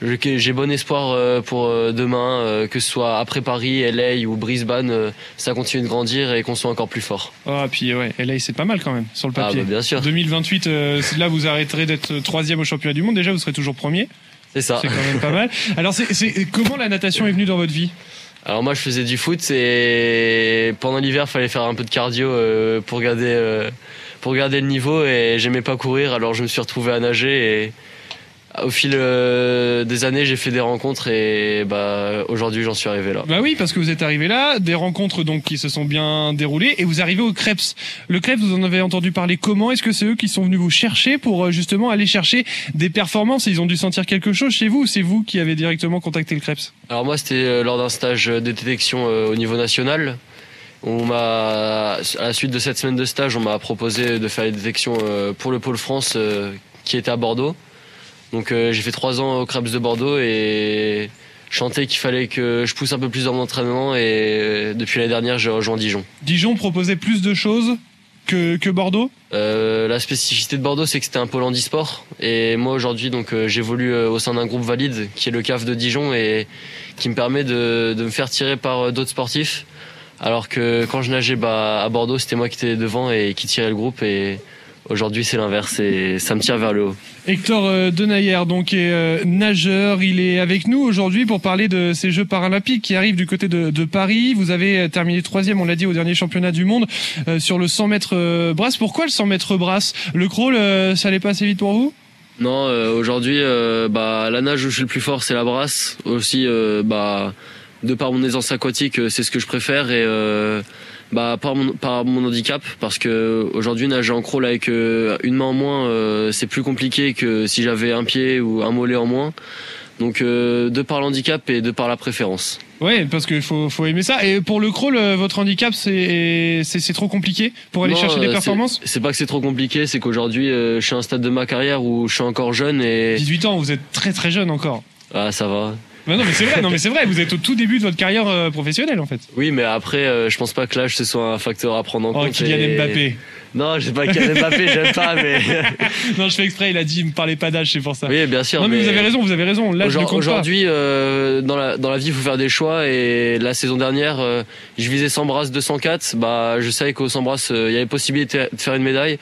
j'ai bon espoir euh, pour euh, demain, euh, que ce soit après Paris, LA ou Brisbane, euh, ça continue de grandir et qu'on soit encore plus fort. Ah, puis ouais, LA, c'est pas mal quand même, sur le Ah, papier. bah, bien sûr. 2028, euh, c'est là, vous arrêterez d'être troisième au championnat du monde. Déjà, vous serez toujours premier. C'est ça. C'est quand même pas mal. Alors, c'est, c'est, comment la natation est venue dans votre vie? Alors moi je faisais du foot et pendant l'hiver fallait faire un peu de cardio euh, pour garder euh, pour garder le niveau et j'aimais pas courir alors je me suis retrouvé à nager et au fil euh, des années j'ai fait des rencontres et bah aujourd'hui j'en suis arrivé là. Bah oui, parce que vous êtes arrivé là, des rencontres donc qui se sont bien déroulées, et vous arrivez au Krebs. Le Krebs, vous en avez entendu parler comment? Est-ce que c'est eux qui sont venus vous chercher pour euh, justement aller chercher des performances? Ils ont dû sentir quelque chose chez vous ou c'est vous qui avez directement contacté le Krebs? Alors moi c'était euh, lors d'un stage de détection au niveau national. On m'a à la suite de cette semaine de stage, on m'a proposé de faire les détections pour le pôle France qui était à Bordeaux. Donc euh, j'ai fait trois ans au Krebs de Bordeaux et je sentais qu'il fallait que je pousse un peu plus dans mon entraînement et euh, depuis l'année dernière j'ai rejoint Dijon. Dijon proposait plus de choses que, que Bordeaux? Euh, la spécificité de Bordeaux, c'est que c'était un pôle handisport. Et moi, aujourd'hui, donc, j'évolue au sein d'un groupe valide qui est le CAF de Dijon et qui me permet de, de me faire tirer par d'autres sportifs. Alors que quand je nageais bah, à Bordeaux, c'était moi qui étais devant et qui tirait le groupe. Et aujourd'hui, c'est l'inverse et ça me tire vers le haut. Hector euh, Denayer, donc, est euh, nageur. Il est avec nous aujourd'hui pour parler de ces Jeux paralympiques qui arrivent du côté de, de Paris. Vous avez euh, terminé troisième, on l'a dit, au dernier championnat du monde euh, sur le 100 mètres brasse. Pourquoi le 100 mètres brasse? Le crawl, euh, ça allait pas assez vite pour vous? Non, aujourd'hui, bah, la nage où je suis le plus fort, c'est la brasse. Aussi, bah, de par mon aisance aquatique, c'est ce que je préfère et bah, par mon, par mon handicap, parce que aujourd'hui nager en crawl avec euh, une main en moins, euh, c'est plus compliqué que si j'avais un pied ou un mollet en moins. Donc, euh, de par l'handicap et de par la préférence. Ouais, parce qu'il faut, faut aimer ça. Et pour le crawl, votre handicap, c'est c'est c'est trop compliqué pour aller Non, chercher des performances c'est- C'est pas que c'est trop compliqué, c'est qu'aujourd'hui, euh, je suis à un stade de ma carrière où je suis encore jeune et 18 ans, vous êtes très très jeune encore. ah ça va. Non, mais c'est vrai, non, mais c'est vrai, vous êtes au tout début de votre carrière euh, professionnelle en fait. Oui, mais après, euh, je pense pas que l'âge ce soit un facteur à prendre en Oh, compte. Kylian et- Mbappé. Non, j'ai pas Kylian Mbappé, j'aime pas, mais. non, je fais exprès, il a dit, il me parlait pas d'âge, c'est pour ça. Oui, bien sûr. Non, mais, vous avez raison, vous avez raison. Ne Aujourd- compte pas. Aujourd'hui, euh, dans, la, dans la vie, il faut faire des choix. Et la saison dernière, euh, je visais 100 brasses 204. Bah, je savais qu'au 100 brasses, euh, il y avait possibilité de faire une médaille.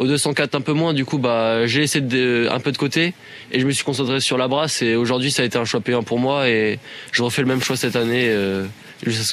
Au 204, un peu moins. Du coup, bah, j'ai laissé de- un peu de côté. Et je me suis concentré sur la brasse. Et aujourd'hui, ça a été un choix payant pour moi. Et je refais le même choix cette année. euh,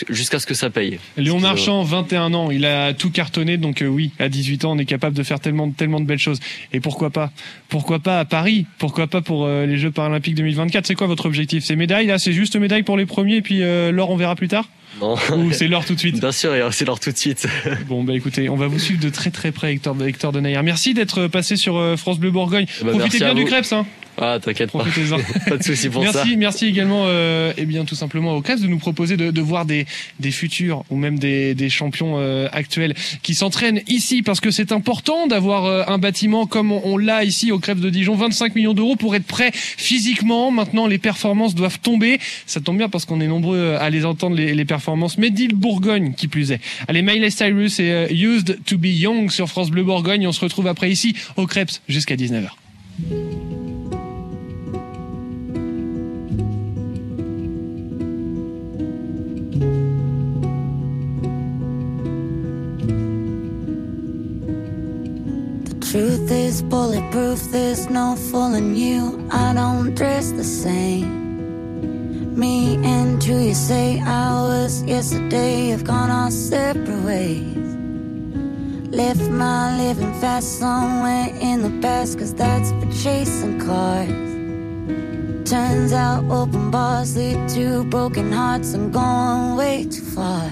jusqu'à ce que ça paye. Léon Marchand, 21 ans, il a tout cartonné, donc euh, oui, à 18 ans, on est capable de faire tellement, tellement de belles choses. Et pourquoi pas Pourquoi pas à Paris Pourquoi pas pour euh, les Jeux paralympiques 2024 C'est quoi votre objectif? C'est médaille Là, c'est juste médaille pour les premiers, et puis euh, l'or, on verra plus tard? Non. Ou c'est l'heure tout de suite Bien sûr, c'est l'heure tout de suite. Bon, bah écoutez, on va vous suivre de très très près, Hector, Hector de Nayer. Merci d'être passé sur euh, France Bleu Bourgogne. Bah, Profitez bien du crêpes, hein. Ah, t'inquiète pas. Profitez-en. pas de souci pour merci, ça. Merci également, euh, eh bien, tout simplement au CREPS de nous proposer de, de voir des, des futurs ou même des, des champions euh, actuels qui s'entraînent ici parce que c'est important d'avoir euh, un bâtiment comme on, on l'a ici au CREPS de Dijon, 25 millions d'euros pour être prêt physiquement. Maintenant, les performances doivent tomber. Ça tombe bien parce qu'on est nombreux à les entendre, les, les performances. Mais dit le Bourgogne qui plus est. Allez, Miley Cyrus et euh, Used to be Young sur France Bleu Bourgogne. On se retrouve après ici au CREPS jusqu'à 19h. Truth is bulletproof, there's no fooling you. I don't dress the same. Me and who you say I was yesterday have gone our separate ways. Left my living fast somewhere in the past, cause that's for chasing cars. Turns out open bars lead to broken hearts. I'm going way too far.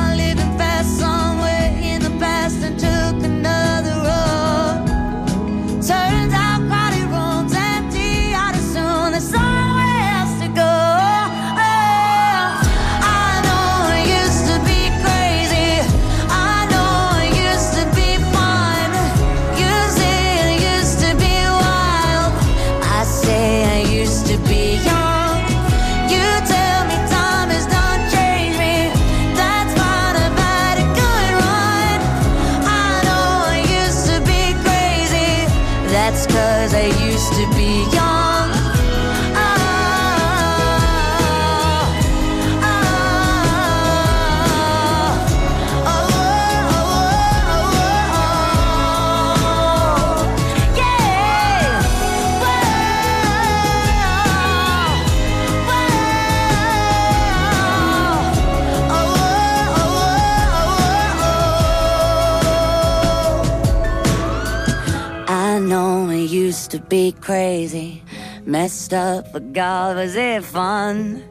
crazy, messed up, but God, was it fun?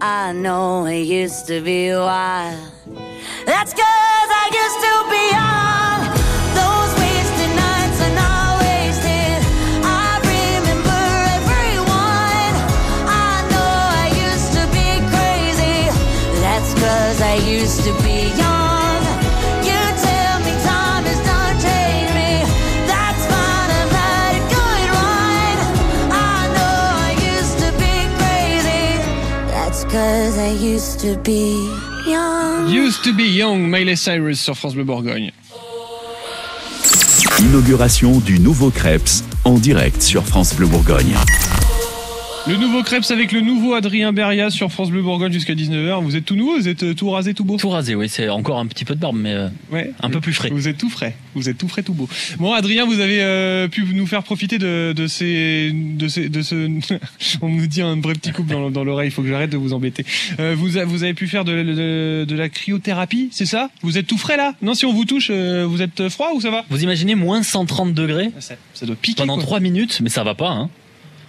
I know it used to be wild. That's cause I used to be young. Those wasted nights are not wasted. I remember everyone. I know I used to be crazy. That's cause I used to be young. Cause I used to be young. Used to be young, Miley Cyrus sur France Bleu Bourgogne. Inauguration du nouveau Crêpes en direct sur France Bleu Bourgogne. Le nouveau Crêpes avec le nouveau Adrien Beria sur France Bleu Bourgogne jusqu'à 19h. Vous êtes tout nouveau, vous êtes euh, tout rasé, tout beau Tout rasé, oui, c'est encore un petit peu de barbe, mais euh, Ouais. un peu plus frais. Vous êtes tout frais, vous êtes tout frais, tout beau. Bon, Adrien, vous avez euh, pu nous faire profiter de, de ces, de ces, de ce. On nous dit un vrai petit couple dans, dans l'oreille. Il faut que j'arrête de vous embêter. Euh, vous, vous avez pu faire de, de, de la cryothérapie, c'est ça? Vous êtes tout frais là? Non, si on vous touche, euh, vous êtes froid ou ça va? Vous imaginez moins 130 degrés ça, ça doit piquer pendant quoi. 3 minutes, mais ça va pas. Hein.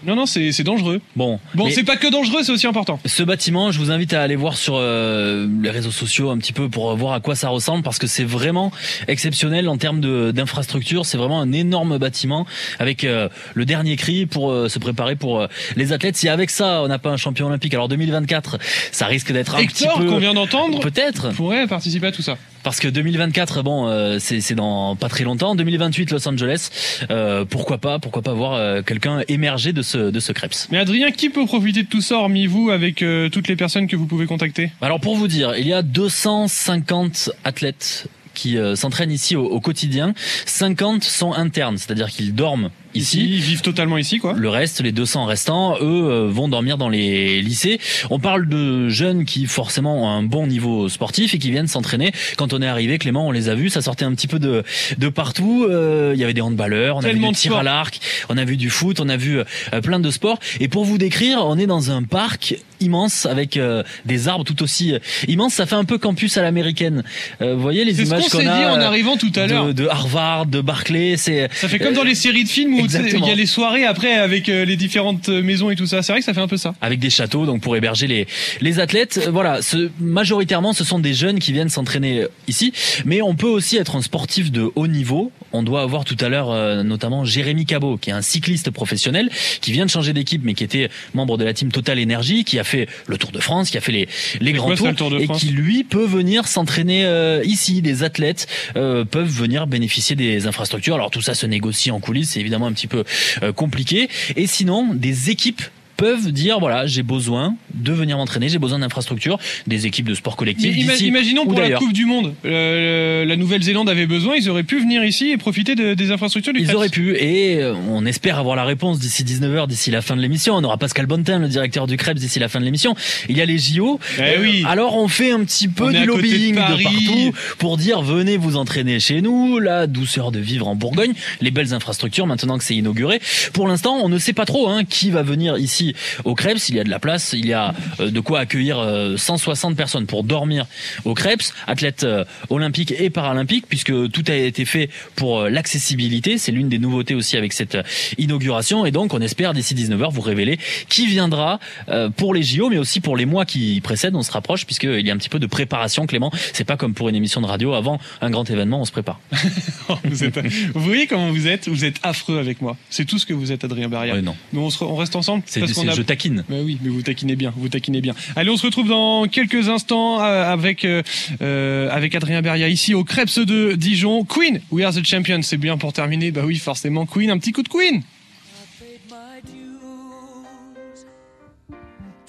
Non, non, c'est c'est dangereux. Bon, Bon, c'est pas que dangereux, c'est aussi important. ce bâtiment, je vous invite à aller voir sur euh, les réseaux sociaux un petit peu pour voir à quoi ça ressemble parce que c'est vraiment exceptionnel en termes de- d'infrastructure. C'est vraiment un énorme bâtiment avec euh, le dernier cri pour euh, se préparer pour euh, les athlètes. Si avec ça on n'a pas un champion olympique, alors 2024, ça risque d'être un Hector, petit peu qu'on vient d'entendre, peut-être pourrait participer à tout ça. Parce que 2024, bon, euh, c'est dans pas très longtemps. 2028, Los Angeles. Euh, pourquoi pas, pourquoi pas voir euh, quelqu'un émerger de ce de ce Krebs. Mais Adrien, qui peut profiter de tout ça hormis vous avec euh, toutes les personnes que vous pouvez contacter? Alors pour vous dire, il y a 250 athlètes qui euh, s'entraînent ici au, au quotidien. 50 sont internes, c'est-à-dire qu'ils dorment ici. Ils vivent totalement ici, quoi. Le reste, les 200 restants, eux, euh, vont dormir dans les lycées. On parle de jeunes qui forcément ont un bon niveau sportif et qui viennent s'entraîner. Quand on est arrivé, Clément, on les a vus, ça sortait un petit peu de, de partout. Euh, Il y avait des handballeurs, on a vu du tir à l'arc, on a vu du foot, on a vu euh, plein de sports. Et pour vous décrire, on est dans un parc immense avec euh, des arbres tout aussi euh, immenses. Ça fait un peu campus à l'américaine. Euh, vous voyez les images qu'on a dit en euh, arrivant tout à de- l'heure. de, Harvard, de Barclay. C'est Ça fait comme dans les séries de films où il y a les soirées après avec les différentes maisons et tout ça. C'est vrai que ça fait un peu ça. avec des châteaux donc pour héberger les les athlètes voilà ce, majoritairement ce sont des jeunes qui viennent s'entraîner ici mais on peut aussi être un sportif de haut niveau on doit avoir tout à l'heure euh, notamment Jérémy Cabot qui est un cycliste professionnel qui vient de changer d'équipe mais qui était membre de la team Total Energy qui a fait le Tour de France qui a fait les les grands quoi, tours le Tour de et qui lui peut venir s'entraîner euh, ici. Des athlètes euh, peuvent venir bénéficier des infrastructures. Alors tout ça se négocie en coulisses. C'est évidemment un petit peu euh, compliqué. Et sinon des équipes peuvent dire voilà j'ai besoin de venir m'entraîner j'ai besoin d'infrastructures des équipes de sport collectif ima- imaginons ou pour la. Coupe du Monde, euh, la Nouvelle-Zélande avait besoin, ils auraient pu venir ici et profiter de- des infrastructures du Ils auraient pu et euh, on espère avoir la réponse d'ici 19h, d'ici la fin de l'émission. On aura Pascal Bontin, le directeur du Krebs, d'ici la fin de l'émission. Il y a les JO. Eh oui. Alors on fait un petit peu On du de lobbying de, Paris. partout pour dire venez vous entraîner chez nous, la douceur de vivre en Bourgogne, les belles infrastructures maintenant que c'est inauguré. Pour l'instant, on ne sait pas trop hein, qui va venir ici au Krebs. Il y a de la place, il y a euh, de quoi accueillir euh, 160 personnes pour dormir au Krebs, athlètes euh, olympiques et paralympiques, puisque tout a été fait pour euh, l'accessibilité. C'est l'une des nouveautés aussi avec cette euh, inauguration. Et donc, on espère d'ici 19h vous révéler qui viendra euh, pour les JO, mais aussi pour les mois qui précèdent. On se rapproche puisqu'il y a un petit peu de préparation, Clément. C'est pas comme pour une émission de radio. Avant un grand événement, on se prépare. vous, êtes- vous voyez comment vous êtes? Vous êtes affreux avec moi. C'est tout ce que vous êtes, Adrien Barrière. Ouais, non. Nous, on, se re- on reste ensemble. C'est- a- je taquine. Mais oui, mais vous taquinez bien, vous taquinez bien. Allez, on se retrouve dans quelques instants euh, avec euh, euh, avec Adrien Beria ici au Krebs de Dijon. Queen, We Are the Champions. C'est bien pour terminer. Bah oui, forcément Queen. Un petit coup de Queen.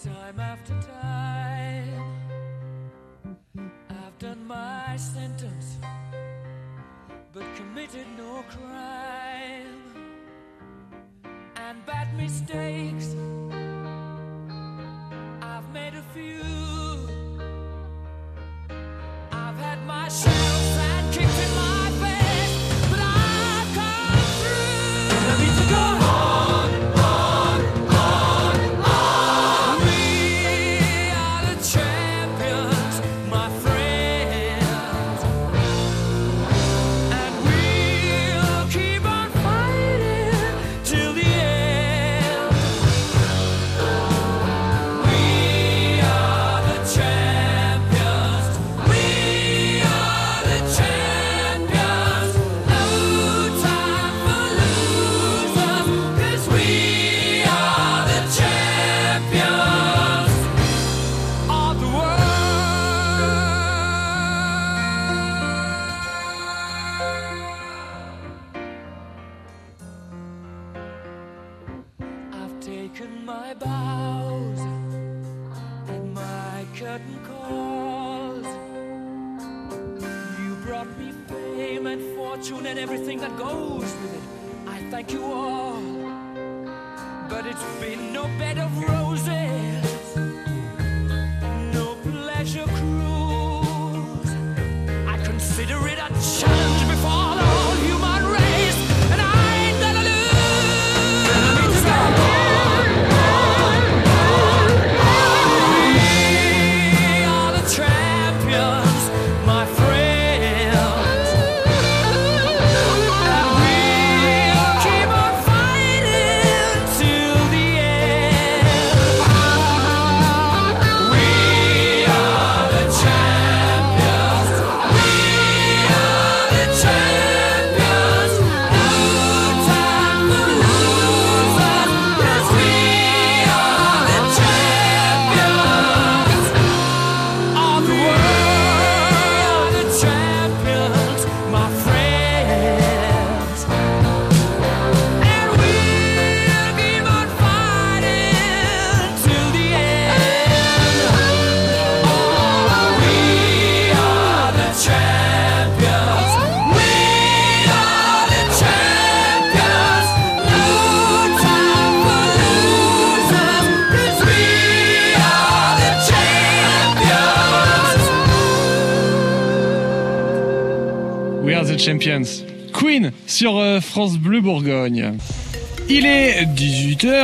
time after time. I've done my sentence, but committed no crime. And bad mistakes, made a few. I've had my shadows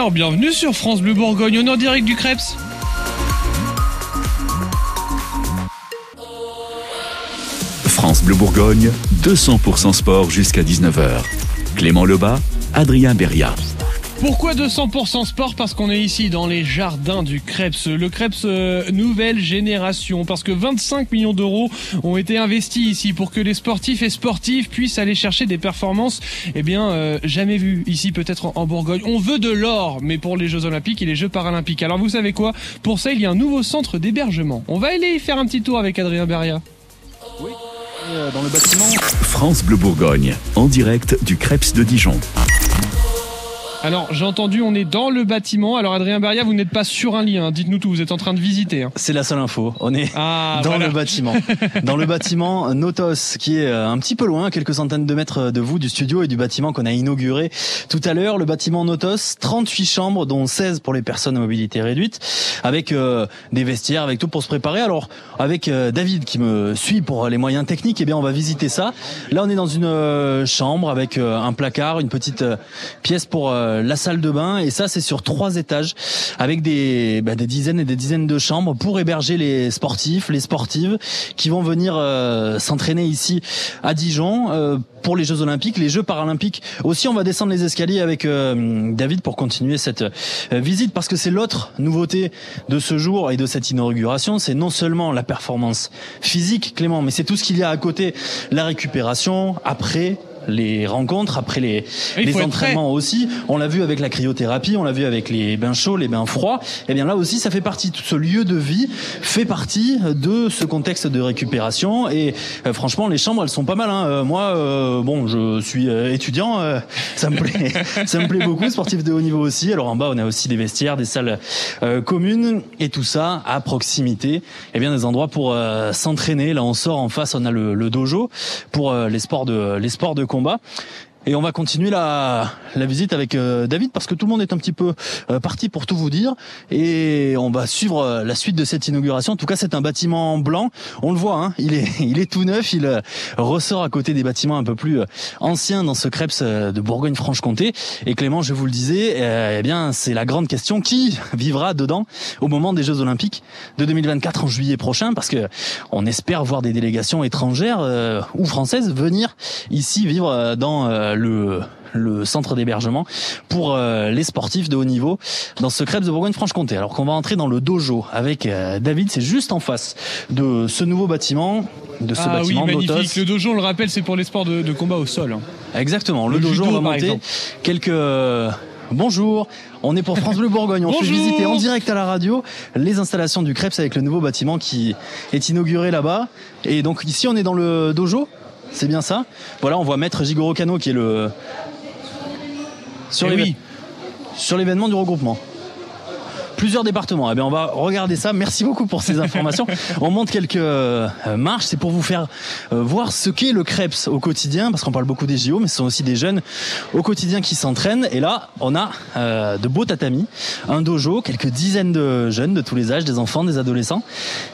18h, bienvenue sur France Bleu Bourgogne, on est en direct du Krebs. France Bleu Bourgogne, 200% sport jusqu'à 19h. Clément Lebas, Adrien Beria. Pourquoi 200% sport Parce qu'on est ici dans les jardins du Krebs, le Krebs euh, nouvelle génération. Parce que 25 millions d'euros ont été investis ici pour que les sportifs et sportives puissent aller chercher des performances, eh bien, euh, jamais vues ici peut-être en, en Bourgogne. On veut de l'or, mais pour les Jeux Olympiques et les Jeux Paralympiques. Alors vous savez quoi? Pour ça, il y a un nouveau centre d'hébergement. On va aller y faire un petit tour avec Adrien Beria. Dans le bâtiment. France Bleu Bourgogne, en direct du Krebs de Dijon. Alors j'ai entendu, on est dans le bâtiment. Alors Adrien Beria, vous n'êtes pas sur un lit. hein. Dites-nous tout. Vous êtes en train de visiter. hein. C'est la seule info. On est Ah, dans voilà. le bâtiment. Dans le bâtiment Notos, qui est euh, un petit peu loin, quelques centaines de mètres de vous, du studio et du bâtiment qu'on a inauguré tout à l'heure. Le bâtiment Notos, 38 chambres, dont 16 pour les personnes à mobilité réduite, avec euh, des vestiaires, avec tout pour se préparer. Alors, avec euh, David qui me suit pour les moyens techniques, eh bien, on va visiter ça. Là, on est dans une euh, chambre avec euh, un placard, une petite euh, pièce pour euh, la salle de bain, et ça, c'est sur trois étages, avec des, bah, des dizaines et des dizaines de chambres pour héberger les sportifs, les sportives qui vont venir euh, s'entraîner ici à Dijon euh, pour les Jeux Olympiques, les Jeux Paralympiques. Aussi, on va descendre les escaliers avec euh, David pour continuer cette euh, visite parce que c'est l'autre nouveauté de ce jour et de cette inauguration, c'est non seulement la performance physique, Clément, mais c'est tout ce qu'il y a à côté, la récupération après les rencontres, après les, les entraînements aussi. On l'a vu avec la cryothérapie, on l'a vu avec les bains chauds, les bains froids. Et bien là aussi, ça fait partie, tout ce lieu de vie fait partie de ce contexte de récupération. Et euh, franchement, les chambres, elles sont pas mal. Hein. Euh, moi, euh, bon, je suis euh, étudiant, euh, ça me plaît, ça me plaît beaucoup. Sportif de haut niveau aussi. Alors en bas, on a aussi des vestiaires, des salles euh, communes, et tout ça à proximité. Et bien des endroits pour euh, s'entraîner. Là, on sort en face, on a le, le dojo pour les sports de les sports de combat. Et on va continuer la, la visite avec euh, David parce que tout le monde est un petit peu euh, parti pour tout vous dire. Et on va suivre euh, la suite de cette inauguration. En tout cas, c'est un bâtiment blanc. On le voit, hein, il, est, il est tout neuf. Il ressort à côté des bâtiments un peu plus anciens dans ce Krebs de Bourgogne-Franche-Comté. Et Clément, je vous le disais, eh bien, c'est la grande question qui vivra dedans au moment des Jeux Olympiques de 2024 en juillet prochain parce que on espère voir des délégations étrangères ou françaises venir ici vivre dans le le centre d'hébergement pour euh, les sportifs de haut niveau dans ce Krebs de Bourgogne-Franche-Comté. Alors qu'on va entrer dans le dojo avec euh, David, c'est juste en face de ce nouveau bâtiment, de ce ah oui, bâtiment magnifique. Notos. Le dojo, on le rappelle, c'est pour les sports de, de combat au sol. hein. Exactement, le, Le dojo, judo, on va monter quelques... euh, Bonjour, on est pour France Bleu Bourgogne. On fait Bonjour. visiter en direct à la radio les installations du Krebs avec le nouveau bâtiment qui est inauguré là-bas. Et donc ici, on est dans le dojo. C'est bien ça? Voilà, on voit Maître Jigoro Kano qui est le sur Eh l'éve- oui. sur l'événement du regroupement. Plusieurs départements. Eh bien, on va regarder ça. Merci beaucoup pour ces informations. on monte quelques euh, marches. C'est pour vous faire euh, voir ce qu'est le Krebs au quotidien, parce qu'on parle beaucoup des JO, mais ce sont aussi des jeunes au quotidien qui s'entraînent. Et là, on a euh, de beaux tatamis, un dojo, quelques dizaines de jeunes de tous les âges, des enfants, des adolescents.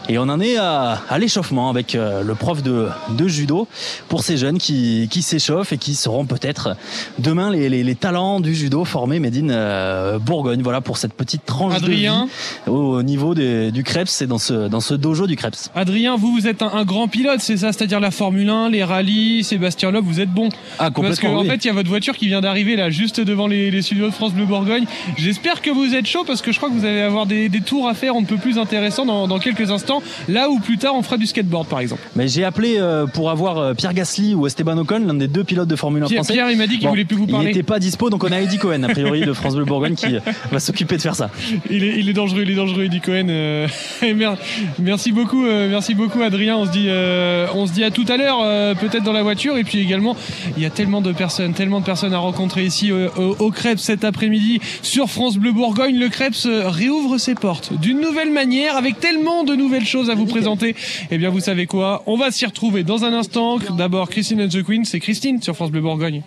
Et on en est à, à l'échauffement avec euh, le prof de, de judo pour ces jeunes qui, qui s'échauffent et qui seront peut-être demain les, les, les talents du judo formés Made in euh, Bourgogne. Voilà pour cette petite tranche de vie Adrien au niveau des- du Krebs, c'est dans ce, dans ce dojo du Krebs. Adrien, vous, vous êtes un, un grand pilote, c'est ça? C'est-à-dire la Formule 1, les rallyes, Sébastien Loeb, vous êtes bon. Ah, Parce que, complètement, en oui. fait, il y a votre voiture qui vient d'arriver là, juste devant les, les studios de France Bleu Bourgogne. J'espère que vous êtes chaud parce que je crois que vous allez avoir des, des tours à faire un peu plus intéressants dans, dans quelques instants. Là où plus tard, on fera du skateboard, par exemple. Mais j'ai appelé euh, pour avoir euh, Pierre Gasly ou Esteban Ocon, l'un des deux pilotes de Formule 1 Pierre- français. Pierre, il m'a dit qu'il voulait plus vous parler. Il n'était pas dispo, donc on a Eddie Cohen, a priori, de France Bleu Bourgogne, qui va s'occuper de faire ça. Il est, il est dangereux, il est dangereux, Eddie Cohen. euh, merci beaucoup, euh, merci beaucoup, Adrien. On se dit, euh, on dit à tout à l'heure, peut-être dans la voiture. Et puis également, il y a tellement de personnes, tellement de personnes à rencontrer ici au, Crêpes cet après-midi sur France Bleu Bourgogne. Le Crêpes réouvre ses portes d'une nouvelle manière, avec tellement de nouvelles choses à vous présenter. Eh bien, vous savez quoi On va s'y retrouver dans un instant. D'abord, Christine and the Queen, c'est Christine sur France Bleu Bourgogne.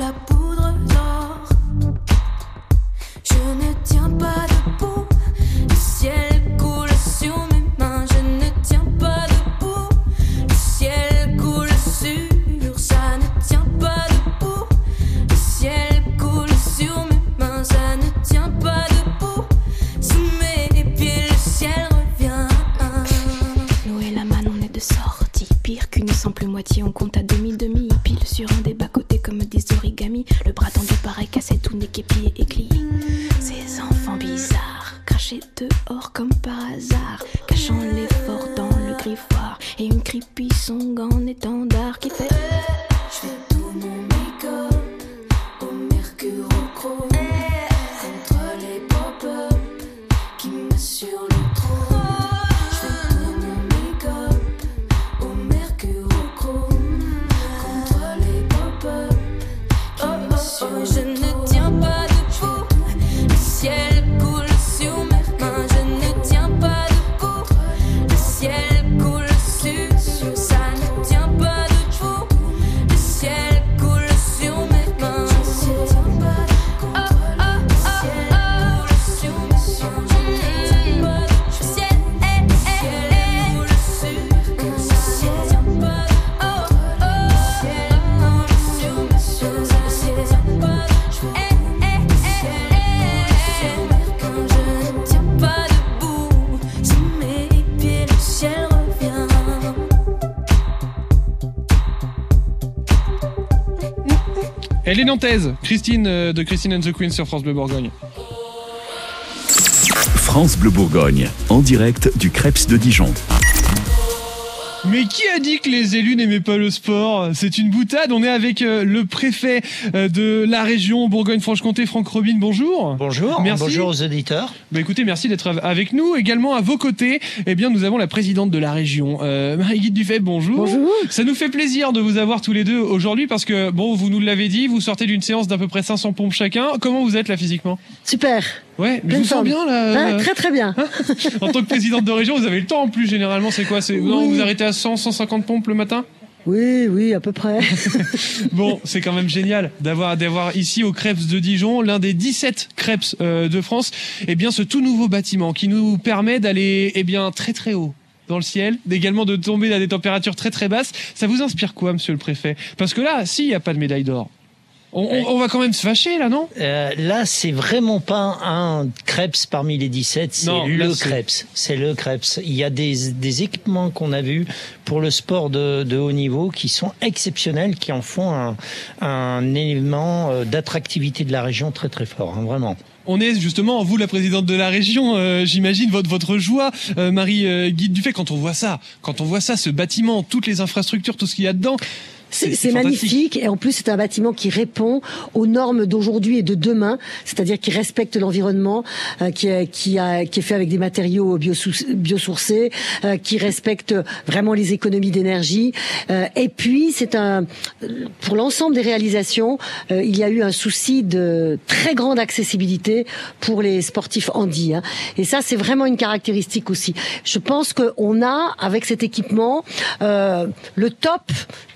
La poudre Elle est nantaise, Christine euh, de Christine and the Queen sur France Bleu Bourgogne. France Bleu Bourgogne, en direct du Crêpes de Dijon. Mais qui a dit que les élus n'aimaient pas le sport? C'est une boutade. On est avec euh, le préfet euh, de la région Bourgogne-Franche-Comté, Franck Robin. Bonjour. Bonjour. Merci. Bonjour aux auditeurs. Bah écoutez, merci d'être av- avec nous. Également à vos côtés, eh bien, nous avons la présidente de la région, euh, Marie-Guide Dufay. Bonjour. Bonjour. Ça nous fait plaisir de vous avoir tous les deux aujourd'hui parce que, bon, vous nous l'avez dit, vous sortez d'une séance d'à peu près 500 pompes chacun. Comment vous êtes là physiquement? Super. Ouais, mais je vous sens bien là. Ah, très très bien. En tant que présidente de région, vous avez le temps en plus généralement. C'est quoi? C'est Oui. vous arrêtez à 100, 150 pompes le matin? Oui, oui, à peu près. Bon, c'est quand même génial d'avoir d'avoir ici au Crêpes de Dijon, l'un des 17 crêpes euh, de France, eh bien ce tout nouveau bâtiment qui nous permet d'aller eh bien très très haut dans le ciel, également de tomber à des températures très très basses. Ça vous inspire quoi, monsieur le préfet? Parce que là, s'il n'y a pas de médaille d'or, on, on- on va quand même se fâcher là, non? Euh, là, c'est vraiment pas un Krebs parmi les 17, c'est le Krebs. C'est le Krebs. Il y a des, des équipements qu'on a vus pour le sport de, de haut niveau qui sont exceptionnels, qui en font un, un élément euh, d'attractivité de la région très très fort, hein, vraiment. On est justement, vous la présidente de la région, euh, j'imagine votre votre joie, euh, Marie euh, Guide Dufay, quand on voit ça, quand on voit ça, ce bâtiment, toutes les infrastructures, tout ce qu'il y a dedans. C'est magnifique et en plus c'est un bâtiment qui répond aux normes d'aujourd'hui et de demain, c'est-à-dire qui respecte l'environnement, euh, qui, est, qui, a, qui est fait avec des matériaux biosourcés, euh, qui respecte vraiment les économies d'énergie. Euh, et puis c'est un pour l'ensemble des réalisations, euh, il y a eu un souci de très grande accessibilité pour les sportifs handi. hein. Et ça c'est vraiment une caractéristique aussi. Je pense qu'on a avec cet équipement euh, le top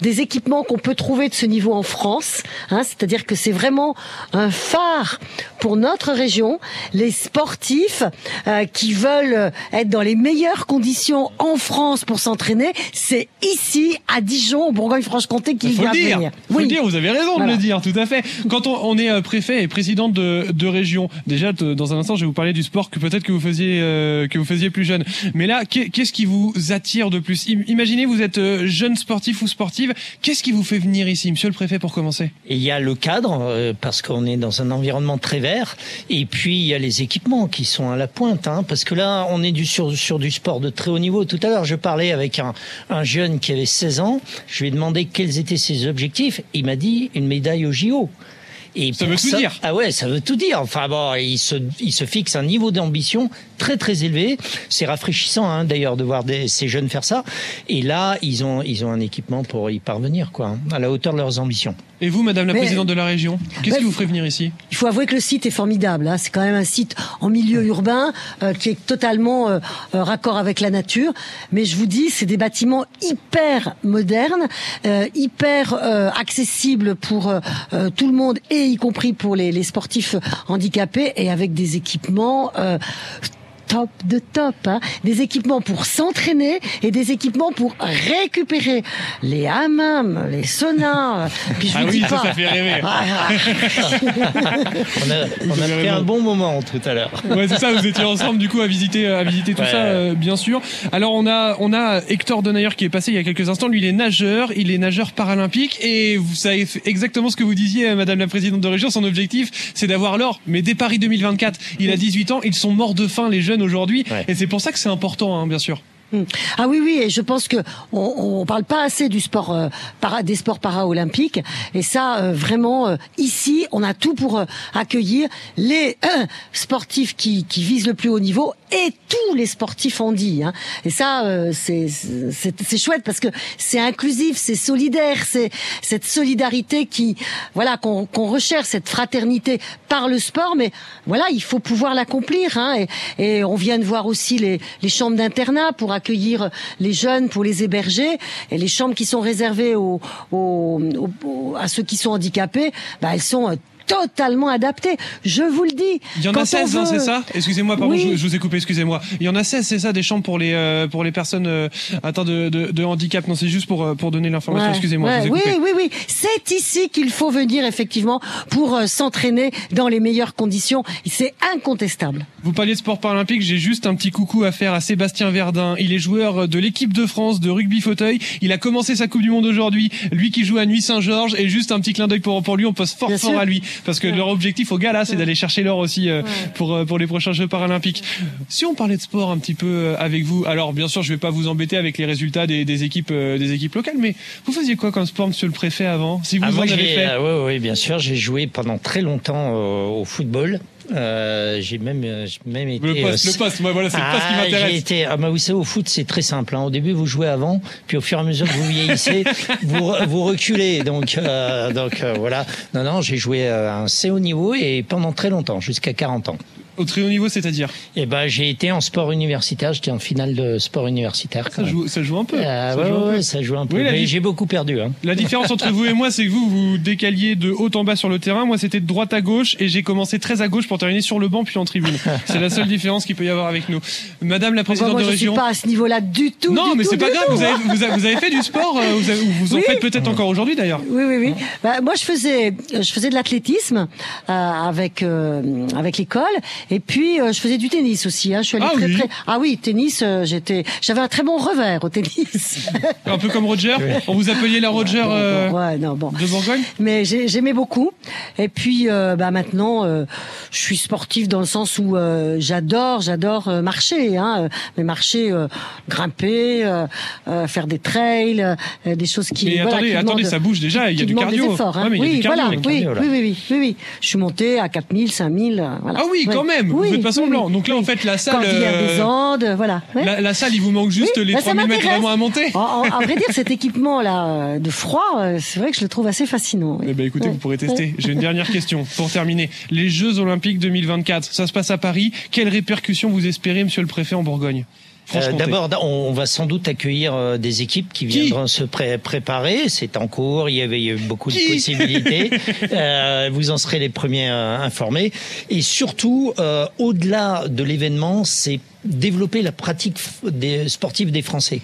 des équipements qu'on peut trouver de ce niveau en France. Hein, C'est-à-dire que c'est vraiment un phare pour notre région. Les sportifs euh, qui veulent être dans les meilleures conditions en France pour s'entraîner, c'est ici à Dijon, au Bourgogne-Franche-Comté, le doivent dire, venir. faut le dire, vous avez raison Voilà. de le dire, tout à fait. Quand on, on est euh, préfet et présidente de, de région, déjà dans un instant, je vais vous parler du sport que peut-être que vous faisiez euh, que vous faisiez plus jeune. Mais là, qu'est- qu'est-ce qui vous attire de plus? Im- Imaginez, vous êtes euh, jeune sportif ou sportive, qu'est-ce qui vous fait venir ici, Monsieur le préfet, pour commencer? Il y a le cadre, euh, parce qu'on est dans un environnement très vert, et puis il y a les équipements qui sont à la pointe, hein, parce que là, on est sur du sport de très haut niveau. Tout à l'heure, je parlais avec un, un jeune qui avait 16 ans, je lui ai demandé quels étaient ses objectifs, il m'a dit une médaille au JO. Et Ça veut tout dire. Ah ouais, ça veut tout dire. Enfin bon, il se, il se fixe un niveau d'ambition très très élevé. C'est rafraîchissant hein, d'ailleurs de voir des, ces jeunes faire ça. Et là, ils ont, ils ont un équipement pour y parvenir, quoi, hein, à la hauteur de leurs ambitions. Et vous, Madame la Mais- Présidente de la région, qu'est-ce qui vous ferait venir ici? Il faut avouer que le site est formidable. hein. C'est quand même un site en milieu urbain euh, qui est totalement euh, euh, raccord avec la nature. Mais je vous dis, c'est des bâtiments hyper modernes, euh, hyper euh, accessibles pour tout le monde et y compris pour les, les sportifs handicapés et avec des équipements. Top de top, hein. des équipements pour s'entraîner et des équipements pour récupérer les hammams, les saunas. Puis je Ah vous oui, dis ça, pas. ça fait rêver. On a, on a pris un bon moment tout à l'heure. Ouais, c'est ça. Vous étiez ensemble du coup à visiter, à visiter tout Ouais. ça, euh, bien sûr. Alors on a, on a Hector Denayer qui est passé il y a quelques instants. Lui, il est nageur, il est nageur paralympique et vous savez exactement ce que vous disiez, euh, Madame la Présidente de région. Son objectif, c'est d'avoir l'or. Mais dès Paris 2024, il a 18 ans. Ils sont morts de faim, les jeunes aujourd'hui, et c'est pour ça que c'est important, hein, bien sûr. Hmm. Ah oui, oui, et je pense que on, on parle pas assez du sport, euh, para, des sports para-olympiques. Et ça, euh, vraiment, euh, ici, on a tout pour euh, accueillir les euh, sportifs qui, qui visent le plus haut niveau et tous les sportifs handi. Hein. Et ça, euh, c'est chouette parce que c'est inclusif, c'est solidaire, c'est cette solidarité qui, voilà, qu'on qu'on recherche, cette fraternité par le sport. Mais voilà, il faut pouvoir l'accomplir. Hein. Et, et on vient de voir aussi les, les chambres d'internat pour accueillir les jeunes, pour les héberger, et les chambres qui sont réservées aux- à ceux qui sont handicapés, bah, elles sont euh, totalement adaptées. Je vous le dis. Il y en a on 16, hein, c'est ça Excusez-moi, pardon, Oui. je, je vous ai coupé, excusez-moi. Il y en a 16, c'est ça, des chambres pour les euh, pour les personnes euh, atteintes de, de, de handicap. Non, c'est juste pour euh, pour donner l'information. Ouais, excusez-moi, ouais, oui, oui, oui. C'est ici qu'il faut venir effectivement pour euh, s'entraîner dans les meilleures conditions. C'est incontestable. Vous parliez de sport paralympique, j'ai juste un petit coucou à faire à Sébastien Verdun. Il est joueur de l'équipe de France de rugby fauteuil. Il a commencé sa Coupe du Monde aujourd'hui. Lui qui joue à Nuit Saint-Georges. Et juste un petit clin d'œil pour, pour lui, on pose fort Bien fort sûr. à lui. Parce que leur objectif au gala, c'est d'aller chercher l'or aussi euh, pour, euh, pour les prochains Jeux paralympiques. Si on parlait de sport un petit peu euh, avec vous, alors bien sûr, je vais pas vous embêter avec les résultats des, des équipes, euh, des équipes locales, mais vous faisiez quoi comme sport, monsieur le préfet, avant? Si vous Ah, en moi, avez fait. ouais, ouais, bien sûr, j'ai joué pendant très longtemps euh, au football. Euh, j'ai même, euh, même été. Le poste, euh, le poste, moi, voilà, c'est le poste qui Ah, m'intéresse. Été. Ah, bah, vous savez, au foot, c'est très simple. hein. Au début, vous jouez avant, puis au fur et à mesure que vous vieillissez, vous, vous reculez. Donc, euh, donc euh, voilà. Non, non, j'ai joué à un assez haut niveau et pendant très longtemps, jusqu'à 40 ans. Au très haut niveau, c'est-à-dire Eh ben, j'ai été en sport universitaire. J'étais en finale de sport universitaire. Ça joue, ça joue un peu. Euh, Ça ouais, joue un ouais, peu. ça joue un peu. Oui, Mais j'ai beaucoup perdu. Hein. La différence entre vous et moi, c'est que vous, vous décaliez de haut en bas sur le terrain. Moi, c'était de droite à gauche et j'ai commencé très à gauche pour terminer sur le banc puis en tribune. C'est la seule différence qu'il peut y avoir avec nous. Madame la Enfin, présidente moi, de je région. suis pas à ce niveau-là du tout. non, du mais c'est pas grave. Vous avez, vous avez, vous avez fait du sport. euh, Vous, avez- vous en Oui. faites peut-être encore aujourd'hui d'ailleurs. Oui, oui, oui. Bah, moi, je faisais, je faisais de l'athlétisme euh, avec euh, avec l'école, et puis euh, je faisais du tennis aussi. Hein. Je suis allée Ah très oui. très. Ah oui, tennis. euh, j'étais, j'avais un très bon revers au tennis. Un peu comme Roger. On vous appeliez la Roger euh, ouais, non, bon. de Bourgogne. Mais j'ai- j'aimais beaucoup. Et puis, euh, bah maintenant, euh, je suis sportive dans le sens où euh, j'adore, j'adore euh, marcher. Hein, mais marcher, euh, grimper, euh, euh, faire des trails, euh, des choses qui. Mais voilà, attendez, qui attendez, demandent- ça bouge déjà, il y a du cardio. efforts, hein. Ouais, mais il y a oui, du cardio, voilà, il y a du oui, cardio, oui, oui, oui, oui, oui. Je suis montée à 4000, 5000. euh, Voilà. Ah oui, Ouais. quand même. Vous Oui, faites pas semblant. oui. Donc là, en fait, la salle. Cordillère euh, des Andes, voilà. Ouais. La, la salle, il vous manque juste les bah, ça 3000 mètres vraiment à monter. En, en- à vrai dire, cet équipement là euh, de froid, euh, c'est vrai que je le trouve assez fascinant. Eh ben écoutez, Ouais. vous pourrez tester. J'ai une dernière question pour terminer. Les Jeux Olympiques 2024, ça se passe à Paris. Quelles répercussions vous espérez, Monsieur le Préfet, en Bourgogne? Euh. D'abord, on va sans doute accueillir euh, des équipes qui viendront se pré- préparer. C'est en cours. Il y avait eu beaucoup de possibilités. Euh, vous en serez les premiers euh, informés. Et surtout, euh, au-delà de l'événement, c'est développer la pratique des sportive des Français.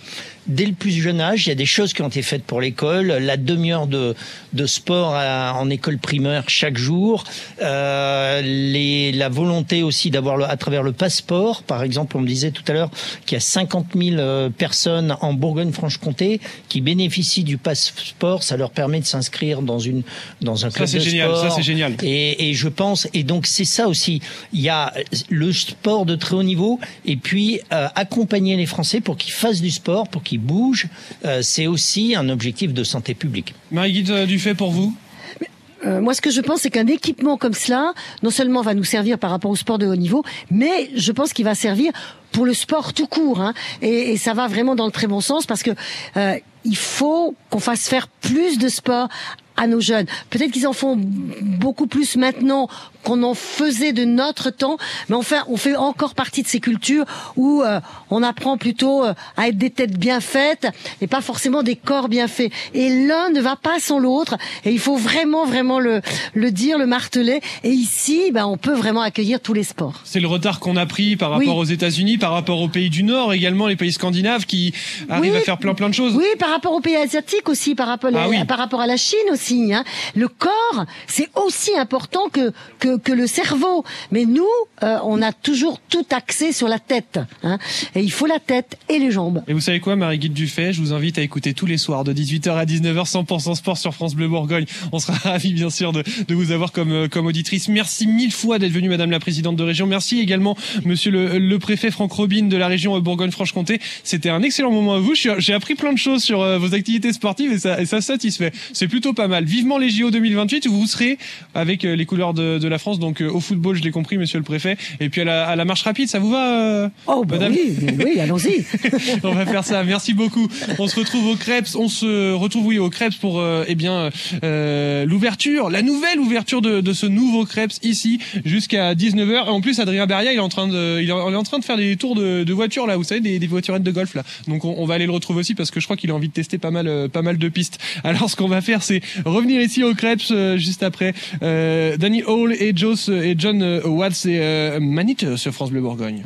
Dès le plus jeune âge, il y a des choses qui ont été faites pour l'école. La demi-heure de, de sport à- en école primaire chaque jour. Euh, les, la volonté aussi d'avoir à travers le passeport. Par exemple, on me disait tout à l'heure qu'il y a 50 000 euh, personnes en Bourgogne-Franche-Comté qui bénéficient du passeport. Ça leur permet de s'inscrire dans une dans un Ça, club c'est de génial, sport. ça, c'est génial. Et, et je pense, et donc c'est ça aussi. Il y a le sport de très haut niveau, et puis euh, accompagner les Français pour qu'ils fassent du sport, pour qu'ils bougent. euh, c'est aussi un objectif de santé publique. Marie-Guide Dufay, pour vous? Euh, moi, ce que je pense, c'est qu'un équipement comme cela, non seulement va nous servir par rapport au sport de haut niveau, mais je pense qu'il va servir pour le sport tout court. Hein. et, et ça va vraiment dans le très bon sens parce que euh, il faut qu'on fasse faire plus de sport à nos jeunes. Peut-être qu'ils en font beaucoup plus maintenant qu'on en faisait de notre temps, mais enfin, on fait encore partie de ces cultures où euh, on apprend plutôt euh, à être des têtes bien faites et pas forcément des corps bien faits. Et l'un ne va pas sans l'autre, et il faut vraiment, vraiment le, le dire, le marteler. Et ici, ben, on peut vraiment accueillir tous les sports. C'est le retard qu'on a pris par rapport Oui. aux États-Unis, par rapport aux pays du Nord également, les pays scandinaves qui arrivent Oui. à faire plein plein de choses. Oui, par rapport aux pays asiatiques aussi, par rapport, Ah oui. par rapport à la Chine aussi. Hein. Le corps, c'est aussi important que, que, que le cerveau. Mais nous, euh, on a toujours tout axé sur la tête. Hein. Et il faut la tête et les jambes. Et vous savez quoi, Marie-Guide Dufay, je vous invite à écouter tous les soirs de 18h à 19h 100% sport sur France Bleu Bourgogne. On sera ravis, bien sûr, de, de vous avoir comme, euh, comme auditrice. Merci mille fois d'être venue, Madame la Présidente de région. Merci également, Monsieur le, le préfet Franck Robin de la région euh, Bourgogne-Franche-Comté. C'était un excellent moment à vous. J'ai appris plein de choses sur euh, vos activités sportives et ça, et ça satisfait. C'est plutôt pas mal. Vivement les JO 2028 où vous serez avec les couleurs de, de la France. Donc euh, au football, je l'ai compris, Monsieur le préfet. Et puis à la, à la marche rapide, ça vous va euh, Oh, bah Madame oui, oui, allons-y. on va faire ça. Merci beaucoup. On se retrouve au Crêpes. On se retrouve oui au Crêpes pour euh, eh bien euh, l'ouverture, la nouvelle ouverture de, de ce nouveau Crêpes ici jusqu'à 19h. Et en plus, Adrien Beria, il est en train de, il est en, train de faire des tours de, de voitures là. Vous savez, des, des voiturettes de golf là. Donc on, on va aller le retrouver aussi parce que je crois qu'il a envie de tester pas mal, pas mal de pistes. Alors ce qu'on va faire, c'est revenir ici au Crêpes euh, juste après euh, Danny Hall et Joss et John euh, Watts et euh, Manit sur France Bleu Bourgogne.